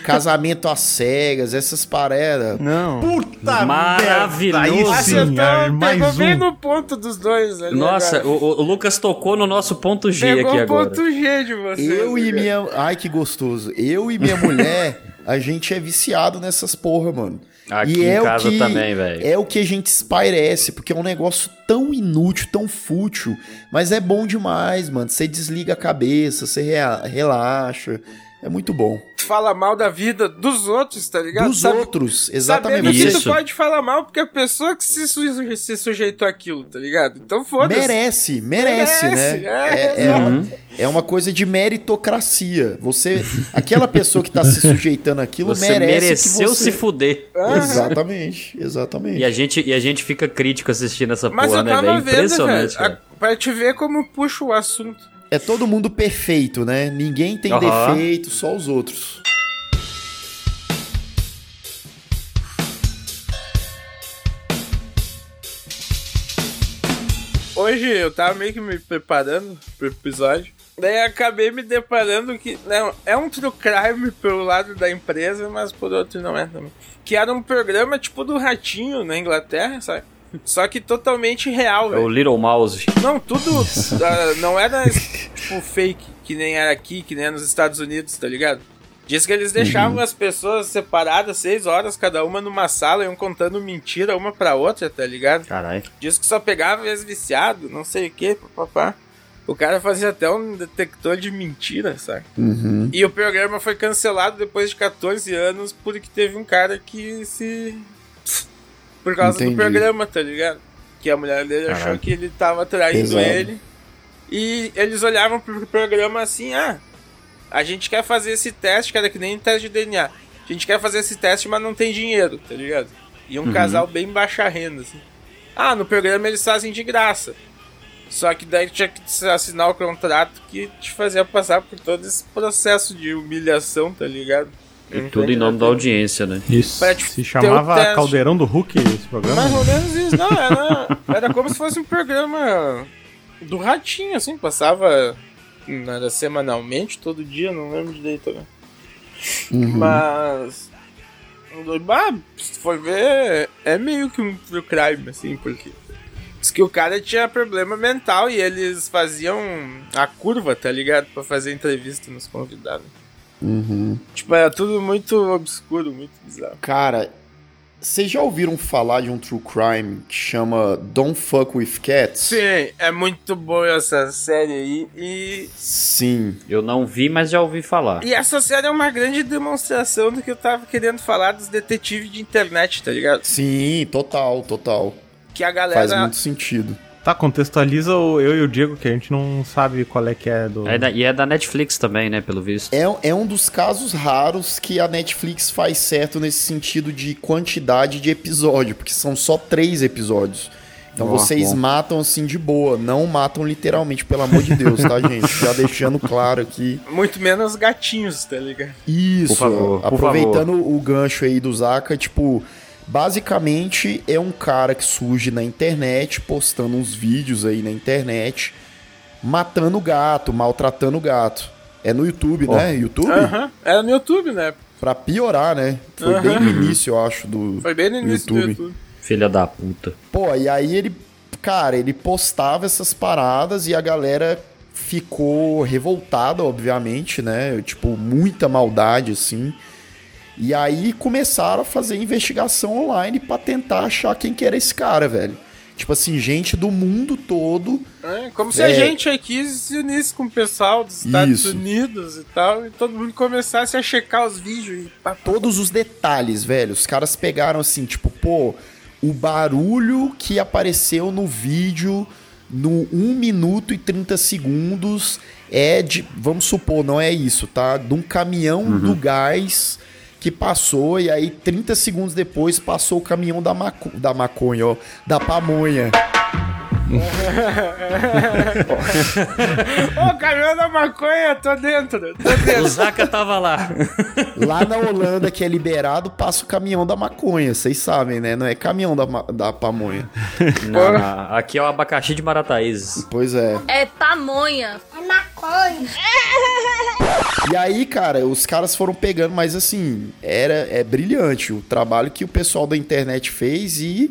casamento às cegas, essas paradas. Não. Puta Maravilhoso. merda, aí sim, pegou mais bem um. no ponto dos dois ali Nossa, o, o Lucas tocou no nosso ponto G Pegou aqui o agora. ponto G de vocês. Eu e minha. Ai, que gostoso. Eu e minha mulher, a gente é viciado nessas porra, mano. Aqui e é em casa o que, também, velho. É o que a gente espairece, porque é um negócio tão inútil, tão fútil, mas é bom demais, mano. Você desliga a cabeça, você relaxa. É muito bom. Fala mal da vida dos outros, tá ligado? Dos Sabe- outros, Sabendo exatamente. que Isso. tu pode falar mal porque a pessoa que se, su- se sujeitou àquilo, tá ligado? Então foda-se. Merece, merece, Merece, né? é, É, é uma, é uma coisa de meritocracia. Você, aquela pessoa que tá se sujeitando àquilo Você merece mereceu que você... se fuder. Exatamente, exatamente. E a, gente, e a gente fica crítico assistindo essa Mas porra, eu né, tava velho? vendo, velho, Impressionante, a- cara. pra te ver como puxa o assunto. É todo mundo perfeito, né? Ninguém tem Aham. defeito, só os outros. Hoje eu tava meio que me preparando pro episódio. Daí acabei me deparando que. Não, é um true crime pelo lado da empresa, mas por outro não é também. Que era um programa tipo do Ratinho na Inglaterra, sabe? Só que totalmente real, É o velho. Little Mouse. Não, tudo. ah, não era tipo fake, que nem era aqui, que nem era nos Estados Unidos, tá ligado? Diz que eles deixavam as pessoas separadas seis horas, cada uma numa sala, iam contando mentira uma pra outra, tá ligado? Caralho. Diz que só pegava ex-viciado, não sei o que, papá. O cara fazia até um detector de mentira, sabe? Uhum. E o programa foi cancelado depois de 14 anos porque teve um cara que se. Por causa Entendi. do programa, tá ligado? Que a mulher dele achou Caralho. que ele tava traindo Pesado. ele. E eles olhavam pro programa assim: ah, a gente quer fazer esse teste, era que nem teste de DNA. A gente quer fazer esse teste, mas não tem dinheiro, tá ligado? E um Uhum. casal bem baixa renda, assim. Ah, no programa eles fazem de graça. Só que daí tinha que assinar o contrato que te fazia passar por todo esse processo de humilhação, tá ligado? E tudo em nome da audiência, né? Isso. Pra, tipo, Se chamava. Caldeirão do Hulk esse programa? Mais ou menos isso, não, era, era como se fosse um programa do ratinho, assim, passava era semanalmente, todo dia, não lembro direito, né? Uhum. Mas. Ah, se for ver, é meio que um true crime, assim, porque. Diz que o cara tinha problema mental e eles faziam a curva, tá ligado? Pra fazer entrevista nos convidados. Uhum. Tipo, era tudo muito obscuro, muito bizarro. Cara, vocês já ouviram falar de um true crime que chama Don't Fuck With Cats? Sim, é muito boa essa série aí. E, Sim. Eu não vi, mas já ouvi falar. e essa série é uma grande demonstração do que eu tava querendo falar dos detetives de internet, tá ligado? Sim, total, total. Que a galera. Faz muito sentido. Tá, contextualiza o eu e o Diego, que a gente não sabe qual é que é do. É da- e é da Netflix também, né? Pelo visto. É, é um dos casos raros que a Netflix faz certo nesse sentido de quantidade de episódio, porque são só três episódios. Então Ó, vocês bom. matam assim de boa, não matam literalmente, pelo amor de Deus, tá, gente? Já deixando claro aqui. Muito menos gatinhos, tá ligado? Isso, Por favor, por aproveitando o gancho aí do Zaka, tipo, basicamente é um cara que surge na internet, postando uns vídeos aí na internet, matando gato, maltratando gato. É no YouTube, né? YouTube? Aham, era no YouTube, né? Pra piorar, né? Foi bem no início, eu acho, do Foi bem no início do YouTube. Filha da puta. Pô, e aí ele, cara, ele postava essas paradas e a galera ficou revoltada, obviamente, né? Tipo, muita maldade, assim. E aí começaram a fazer investigação online pra tentar achar quem que era esse cara, velho. Tipo assim, gente do mundo todo. É, como se É. a gente aqui se unisse com o pessoal dos Estados Isso. Unidos e tal, e todo mundo começasse a checar os vídeos e pá, Todos os detalhes, velho. Os caras pegaram assim, tipo, pô, o barulho que apareceu no vídeo no 1 minuto e 30 segundos é de, vamos supor, não é isso, tá? De um caminhão do gás que passou e aí 30 segundos depois passou o caminhão da, maco da maconha, ó, da pamonha. Ô, caminhão da maconha, tô dentro, tô dentro. O Zaka tava lá. Lá na Holanda, que é liberado, passa o caminhão da maconha, vocês sabem, né? Não é caminhão da, da pamonha. Não, não, aqui é o abacaxi de Marataízes. Pois é. É pamonha. É maconha. E aí, cara, os caras foram pegando, mas assim, era é brilhante o trabalho que o pessoal da internet fez e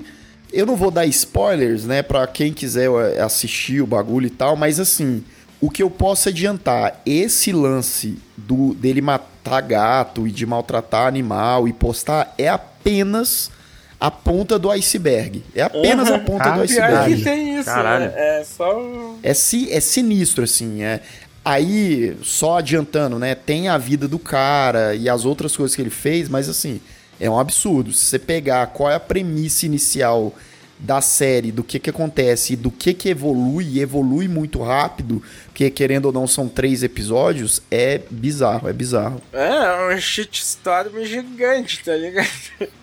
eu não vou dar spoilers, né, Pra quem quiser é, assistir o bagulho e tal, mas assim, o que eu posso adiantar, esse lance do dele matar gato e de maltratar animal e postar é apenas a ponta do iceberg. É apenas a ponta do Pior que iceberg. tem isso, Caralho. né? É só. É, si, é sinistro, assim. É. Aí, só adiantando, né? Tem a vida do cara e as outras coisas que ele fez, mas assim, é um absurdo. Se você pegar qual é a premissa inicial da série, do que que acontece e do que que evolui, e evolui muito rápido, porque querendo ou não são três episódios, é bizarro, é bizarro. É, um shitstorm gigante, tá ligado?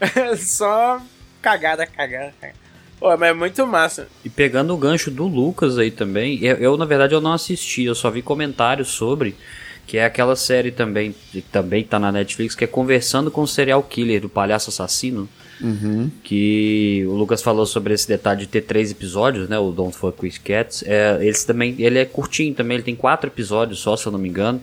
É só cagada, cagada, cagada. Pô, mas é muito massa. E pegando o gancho do Lucas aí também, eu, eu, na verdade eu não assisti, eu só vi comentários sobre, que é aquela série também, que também tá na Netflix, que é Conversando com o Serial Killer, do Palhaço Assassino. Uhum. Que o Lucas falou sobre esse detalhe de ter três episódios, né? O Don't Fuck With Cats. É, eles também, ele é curtinho também, ele tem quatro episódios só, se eu não me engano.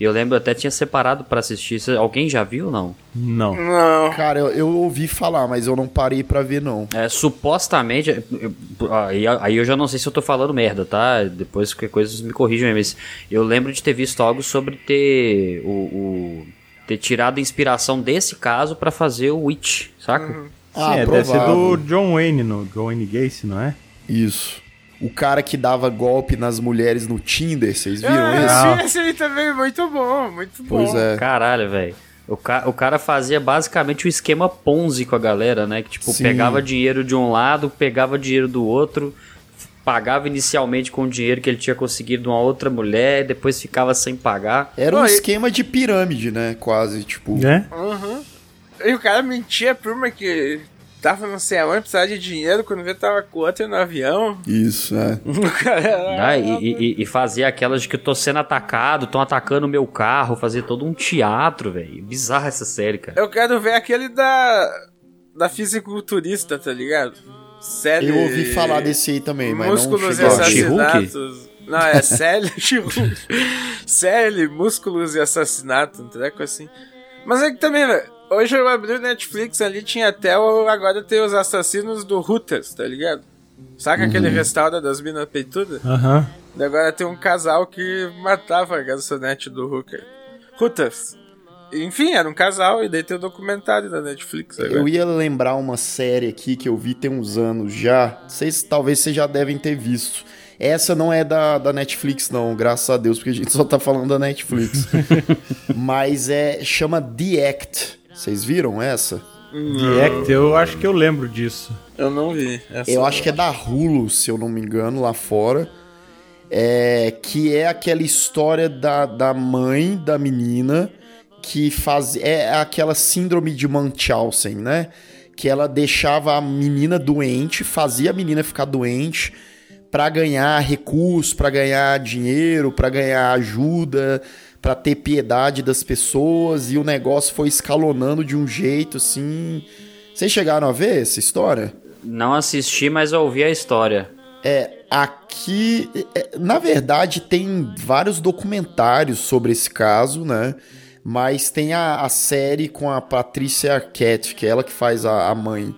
E eu lembro, eu até tinha separado para assistir. Alguém já viu ou não? Não. Não. Cara, eu, eu, ouvi falar, mas eu não parei para ver, não. É, supostamente. Eu, aí, aí eu já não sei se eu tô falando merda, tá? Depois qualquer coisa me corrijam aí, mas eu lembro de ter visto algo sobre ter o, o ter tirado a inspiração desse caso para fazer o Witch, saca? Uhum. Ah, Sim, é, deve ser do John Wayne, no John Wayne Gacy, não é? Isso. O cara que dava golpe nas mulheres no Tinder, vocês viram ah, isso? Sim, esse aí também, muito bom, muito bom. Pois é. Caralho, velho. O, ca o cara fazia basicamente o esquema Ponzi com a galera, né? Que tipo, Sim. pegava dinheiro de um lado, pegava dinheiro do outro, pagava inicialmente com o dinheiro que ele tinha conseguido de uma outra mulher, depois ficava sem pagar. Era um esquema de pirâmide, né? Quase, tipo. É? Uhum. E o cara mentia pra uma que tava não sei aonde, precisava de dinheiro, quando vê tava com outra no avião. Isso, é. ah, e, e, e, fazia aquelas de que eu tô sendo atacado, estão atacando o meu carro, fazia todo um teatro, velho. Bizarra essa série, cara. Eu quero ver aquele da. da fisiculturista, tá ligado? Série... Eu ouvi falar desse aí também, mas músculos não e assassinatos. Não, é Célia Célia, músculos e assassinato, um treco assim. Mas é que também, hoje eu abri o Netflix ali, tinha até o, agora tem os assassinos do Rutas, tá ligado? Saca uhum. aquele restaurante das minas peitudas? Aham. Uhum. agora tem um casal que matava a garçonete do Hooker. Rutas. Enfim, era um casal e daí tem o um documentário da Netflix. Agora. Eu ia lembrar uma série aqui que eu vi tem uns anos já. Vocês talvez vocês já devem ter visto. Essa não é da, da Netflix, não, graças a Deus, porque a gente só tá falando da Netflix. Mas é. chama The Act. Vocês viram essa? The Act, eu acho que eu lembro disso. Eu não vi. eu acho que é da Hulu, se eu não me engano, lá fora. É, que é aquela história da, da mãe da menina que faz é aquela síndrome de Munchausen, né? Que ela deixava a menina doente, fazia a menina ficar doente para ganhar recursos, para ganhar dinheiro, para ganhar ajuda, para ter piedade das pessoas e o negócio foi escalonando de um jeito assim. Vocês chegaram a ver essa história? Não assisti, mas ouvi a história. É, aqui, é, na verdade, tem vários documentários sobre esse caso, né? Mas tem a, a série com a Patrícia Arquette, que é ela que faz a, a mãe.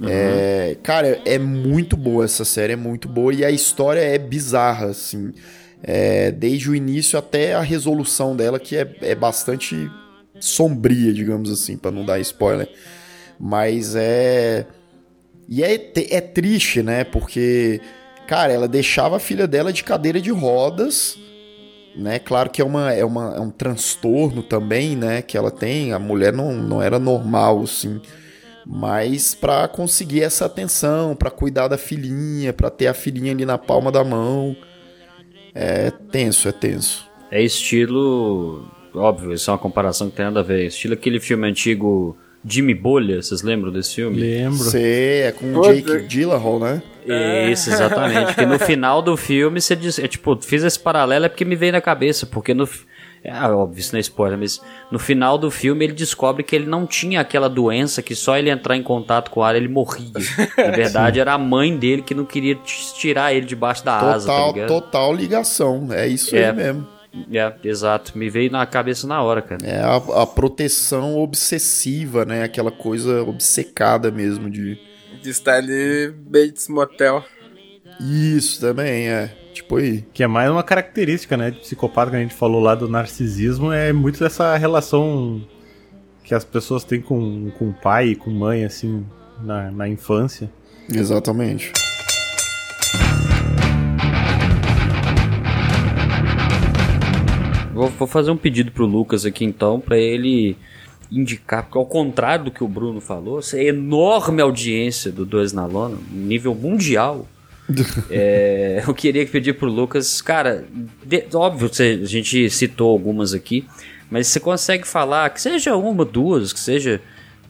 Uhum. É, cara, é muito boa essa série, é muito boa e a história é bizarra, assim. É, desde o início até a resolução dela, que é, é bastante sombria, digamos assim, para não dar spoiler. Mas é. E é, é triste, né? Porque, cara, ela deixava a filha dela de cadeira de rodas né? Claro que é, uma, é, uma, é um transtorno também, né? Que ela tem. A mulher não, não era normal, assim. Mas para conseguir essa atenção, para cuidar da filhinha, para ter a filhinha ali na palma da mão, é tenso, é tenso. É estilo, óbvio, isso é uma comparação que tem nada a ver. Estilo aquele filme antigo Jimmy Bolha, vocês lembram desse filme? Lembro. Sei, é com o Jake Gyllenhaal, né? Isso, exatamente. Porque no final do filme, você diz, é, tipo, fiz esse paralelo é porque me veio na cabeça, porque no é óbvio, isso não é spoiler, mas no final do filme ele descobre que ele não tinha aquela doença que só ele entrar em contato com o ar ele morria. Na verdade, era a mãe dele que não queria tirar ele debaixo da total, asa, tá ligado? Total ligação, é isso é. aí mesmo. É, exato. Me veio na cabeça na hora, cara. É a, a, proteção obsessiva, né? Aquela coisa obcecada mesmo de. De estar ali Bates Motel. Isso também, é. Tipo aí. Que é mais uma característica, né? De psicopata que a gente falou lá do narcisismo. É muito dessa relação que as pessoas têm com, com pai e com mãe, assim, na, na infância. Exatamente. Vou, vou fazer um pedido pro Lucas aqui então, para ele indicar, porque ao contrário do que o Bruno falou, essa enorme audiência do Dois na Lona, nível mundial. é, eu queria pedir pro Lucas, cara, de, óbvio, a gente citou algumas aqui, mas você consegue falar, que seja uma, duas, que seja.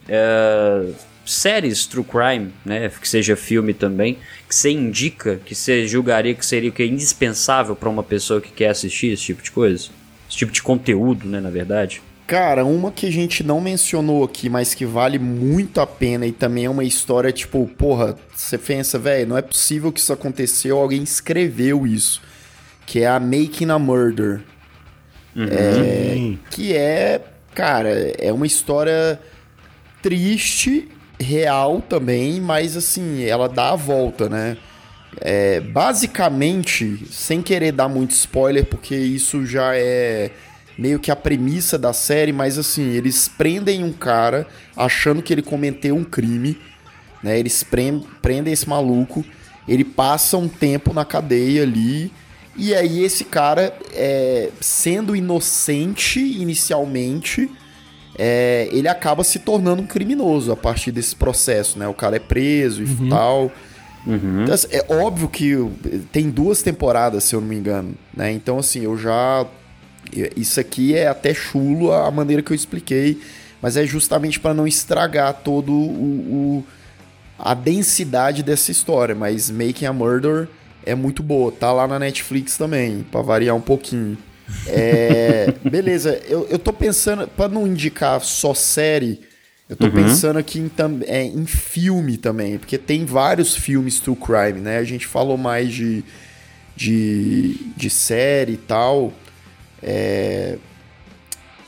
É, séries true crime, né, que seja filme também, que você indica, que você julgaria que seria o que é indispensável para uma pessoa que quer assistir esse tipo de coisa? Esse tipo de conteúdo, né, na verdade? Cara, uma que a gente não mencionou aqui, mas que vale muito a pena e também é uma história tipo, porra, você pensa, velho, não é possível que isso aconteceu, alguém escreveu isso. Que é a Making a Murder. Uhum. É, que é, cara, é uma história triste, real também, mas assim, ela dá a volta, né? É, basicamente, sem querer dar muito spoiler, porque isso já é meio que a premissa da série, mas assim, eles prendem um cara achando que ele cometeu um crime, né? Eles prendem esse maluco, ele passa um tempo na cadeia ali, e aí esse cara, é, sendo inocente inicialmente, é, ele acaba se tornando um criminoso a partir desse processo, né? O cara é preso e Uhum. tal. Então, assim, é óbvio que tem duas temporadas, se eu não me engano, né? Então, assim, eu já. Isso aqui é até chulo a maneira que eu expliquei, mas é justamente para não estragar todo o, o- a densidade dessa história. Mas Making a Murder é muito boa, tá lá na Netflix também, para variar um pouquinho. É, beleza, eu, eu tô pensando, para não indicar só série, eu tô Uhum. pensando aqui em, é, em filme também, porque tem vários filmes true crime, né? A gente falou mais de, de, de série e tal. É,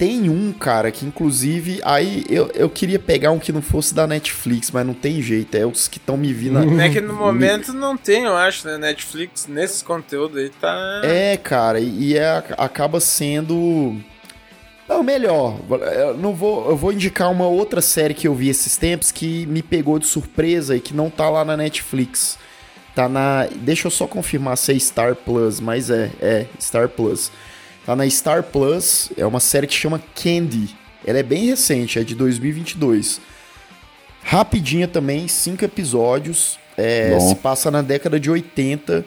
tem um, cara, que inclusive. Aí eu, eu queria pegar um que não fosse da Netflix, mas não tem jeito. É os que estão me vindo. É que no momento não tem, eu acho, né? Netflix, nesses conteúdos aí tá. É, cara, e e é, acaba sendo. Não, melhor. Eu não vou, eu vou indicar uma outra série que eu vi esses tempos que me pegou de surpresa e que não tá lá na Netflix. Tá na. Deixa eu só confirmar se é Star Plus, mas é, é Star Plus. Tá na Star Plus, é uma série que chama Candy. Ela é bem recente, é de 2022. Rapidinha também, cinco episódios. É, se passa na década de 80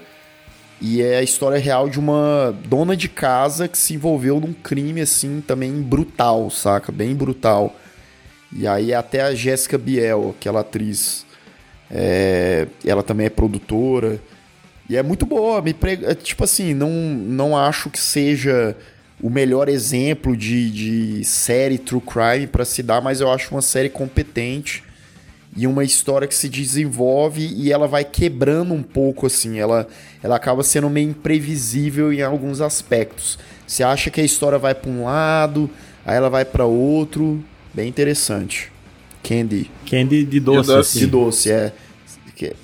e é a história real de uma dona de casa que se envolveu num crime assim também brutal, saca? Bem brutal. E aí até a Jéssica Biel, aquela atriz, é, ela também é produtora. E é muito boa, me pre... é, tipo assim, não, não acho que seja o melhor exemplo de, de série true crime pra se dar, mas eu acho uma série competente e uma história que se desenvolve e ela vai quebrando um pouco assim, ela ela acaba sendo meio imprevisível em alguns aspectos. Você acha que a história vai pra um lado, aí ela vai pra outro, bem interessante. Candy. Candy de doce, De assim. doce, é.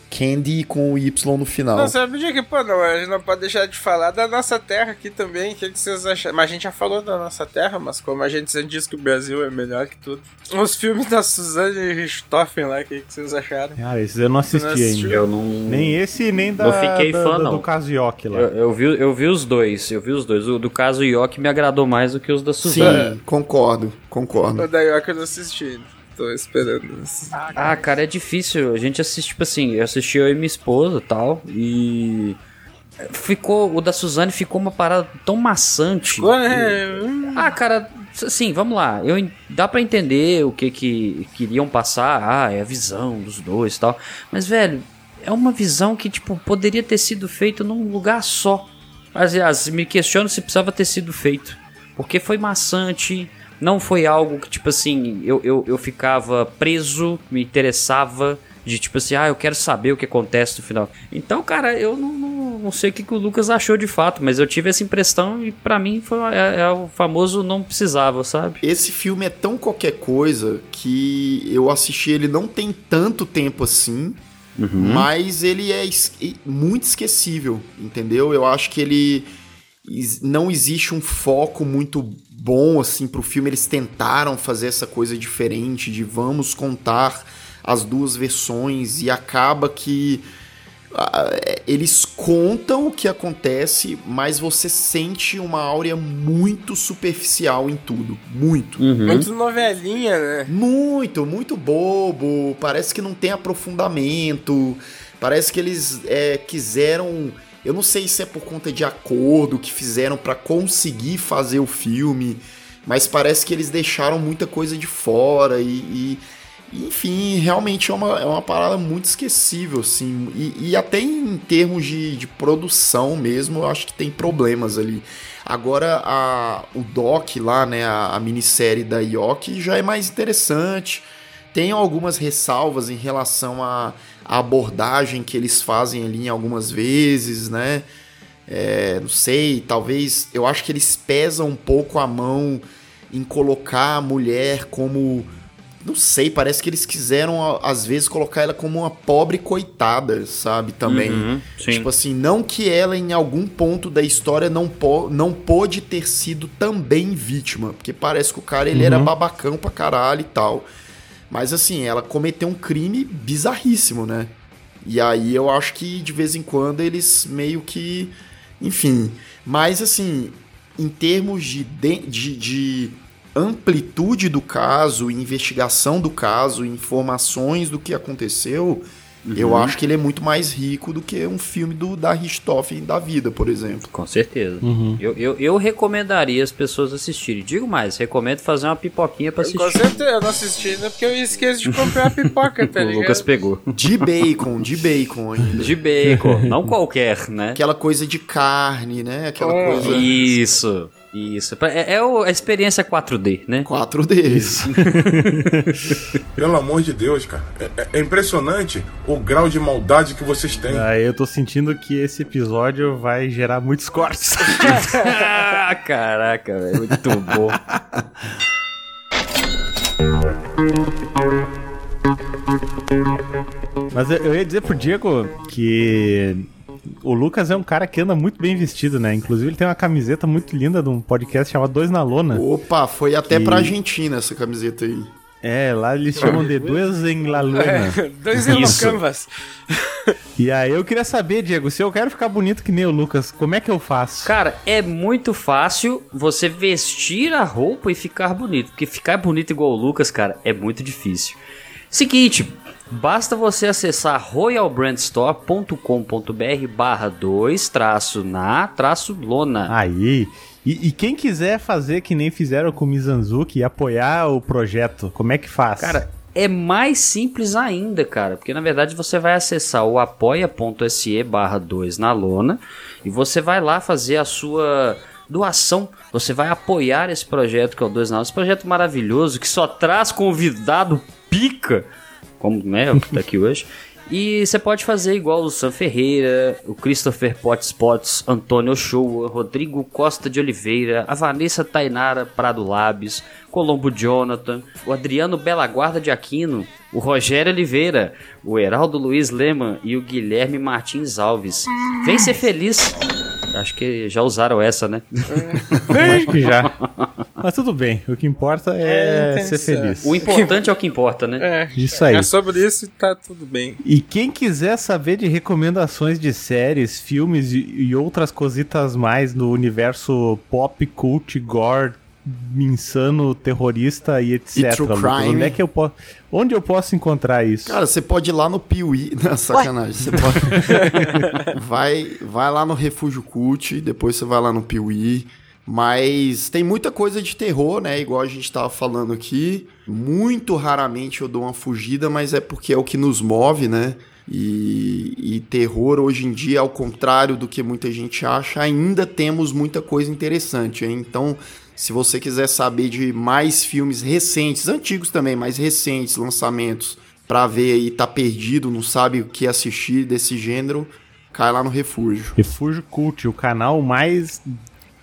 Candy com o Y no final. Não, sabe de que, pô, não, a gente não pode deixar de falar da nossa terra aqui também. O que, que vocês acham? Mas a gente já falou da nossa terra, mas como a gente sempre diz que o Brasil é melhor que tudo. Os filmes da Suzanne Richthofen lá, o que, que vocês acharam? Cara, esses eu não assisti Não ainda. Eu não. Nem esse, nem da, Não fiquei da- fã, da- não. do caso Yoki lá. Eu, eu vi, eu vi os dois, eu vi os dois. O do caso Yoki me agradou mais do que os da Suzane. Sim, concordo, concordo. O da York eu não assisti. Tô esperando. Ah, cara, é difícil. A gente assiste, tipo assim, eu assisti eu e minha esposa e tal, e. Ficou. O da Suzane ficou uma parada tão maçante. Ficou, né? Ah, cara, assim, vamos lá. Eu, dá pra entender o que que queriam passar. Ah, é a visão dos dois e tal. Mas, velho, é uma visão que, tipo, poderia ter sido feita num lugar só. Aliás, me questiono se precisava ter sido feito. Porque foi maçante. Não foi algo que, tipo assim, eu, eu, eu ficava preso, me interessava. De tipo assim, ah, eu quero saber o que acontece no final. Então, cara, eu não, não, não sei o que, que o Lucas achou de fato, mas eu tive essa impressão e pra mim foi é, é o famoso não precisava, sabe? Esse filme é tão qualquer coisa que eu assisti ele não tem tanto tempo assim, mas ele é es- muito esquecível, entendeu? Eu acho que ele não existe um foco muito bom assim pro filme. Eles tentaram fazer essa coisa diferente de vamos contar as duas versões e acaba que eles contam o que acontece, mas você sente uma áurea muito superficial em tudo. Muito. Muito novelinha, né? Muito, muito bobo. Parece que não tem aprofundamento. Parece que eles é, quiseram. Eu não sei se é por conta de acordo que fizeram pra conseguir fazer o filme, mas parece que eles deixaram muita coisa de fora e, e, enfim, realmente é uma, é uma parada muito esquecível, assim. E, e até em termos de, de produção mesmo, eu acho que tem problemas ali. Agora, a, o Doc lá, né, a, a minissérie da Yoki já é mais interessante. Tem algumas ressalvas em relação à, à abordagem que eles fazem ali em algumas vezes, né? É, não sei, talvez. Eu acho que eles pesam um pouco a mão em colocar a mulher como. Não sei, parece que eles quiseram, às vezes, colocar ela como uma pobre coitada, sabe? Também. Uhum. Tipo assim, não que ela, em algum ponto da história, não, po não pôde ter sido também vítima. Porque parece que o cara ele era Uhum. babacão pra caralho e tal. Mas assim, ela cometeu um crime bizarríssimo, né? E aí eu acho que de vez em quando eles meio que. Enfim. Mas assim, em termos de, de, de, de amplitude do caso, investigação do caso, informações do que aconteceu, eu Uhum. acho que ele é muito mais rico do que um filme do da Richthofen da vida, por exemplo. Com certeza. Uhum. Eu, eu, eu recomendaria as pessoas assistirem. Digo mais, recomendo fazer uma pipoquinha pra assistir. Com certeza, eu não assisti ainda porque eu esqueço de comprar a pipoca, tá O ligado? Lucas pegou. De bacon, de bacon ainda. De bacon, não qualquer, né? Aquela coisa de carne, né? Aquela É. coisa. Isso, isso. É, é o- a experiência 4D, né? 4D. Pelo amor de Deus, cara. É, é- é impressionante o grau de maldade que vocês têm. Aí eu tô sentindo que esse episódio vai gerar muitos cortes. Ah, Caraca, velho, muito bom. Mas eu, eu ia dizer pro Diego que o Lucas é um cara que anda muito bem vestido, né? Inclusive ele tem uma camiseta muito linda de um podcast chamado Dois na Lona. Opa, foi até Que- pra Argentina essa camiseta aí. É, lá eles chamam de Dois em La Luna. É, dois em Isso. canvas. E aí eu queria saber, Diego, se eu quero ficar bonito que nem o Lucas, como é que eu faço? Cara, é muito fácil você vestir a roupa e ficar bonito. Porque ficar bonito igual o Lucas, cara, é muito difícil. Seguinte, basta você acessar royalbrandstore.com.br barra 2 traço na traço lona. Aí. E, e quem quiser fazer que nem fizeram com o Mizanzuki e apoiar o projeto, como é que faz? Cara, é mais simples ainda, cara, porque na verdade você vai acessar o apoia.se barra 2 na lona e você vai lá fazer a sua doação, você vai apoiar esse projeto que é o 2 na lona, esse projeto maravilhoso que só traz convidado pica, como né, o que tá aqui hoje. E você pode fazer igual o Sam Ferreira, o Christopher Potts Potts, Antônio Ochoa, Rodrigo Costa de Oliveira, a Vanessa Tainara Prado Labes, Colombo Jonathan, o Adriano Bela Guarda de Aquino, o Rogério Oliveira, o Heraldo Luiz Lema e o Guilherme Martins Alves. Vem ser feliz! Acho que já usaram essa, né? Acho que já. Mas tudo bem, o que importa é, É, ser feliz. O importante é o que importa, né? É, Isso aí. é sobre isso e tá tudo bem. E quem quiser saber de recomendações de séries, filmes e, e outras cositas mais no universo pop, cult, gore, insano, terrorista e etc. E true crime. onde é que eu posso, onde eu posso encontrar isso? Cara, você pode ir lá no Piuí. Não, sacanagem. Você pode. vai, vai lá no Refúgio Cult, depois você vai lá no Piuí. Mas tem muita coisa de terror, né? Igual a gente tava falando aqui. Muito raramente eu dou uma fugida, mas é porque é o que nos move, né? E, e terror hoje em dia, ao contrário do que muita gente acha, ainda temos muita coisa interessante, hein? Então, se você quiser saber de mais filmes recentes, antigos também, mais recentes, lançamentos, pra ver aí, tá perdido, não sabe o que assistir desse gênero, cai lá no Refúgio. Refúgio Cult, o canal mais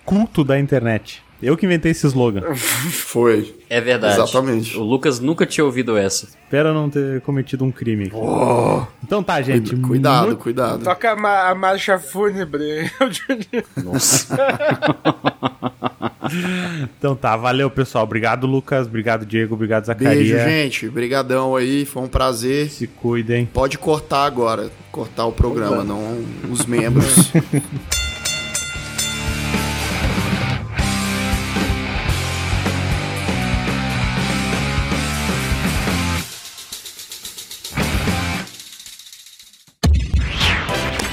culto da internet. Eu que inventei esse slogan. Foi. É verdade. Exatamente. O Lucas nunca tinha ouvido essa. Espero não ter cometido um crime. Oh. Então tá, gente. Cuidado, muito- cuidado. Toca a, ma- a marcha fúnebre. Nossa. Então tá, valeu pessoal. Obrigado, Lucas. Obrigado, Diego. Obrigado, Zacaria. Beijo, gente. Brigadão aí, foi um prazer. Se cuidem. Pode cortar agora, cortar o programa, não os membros.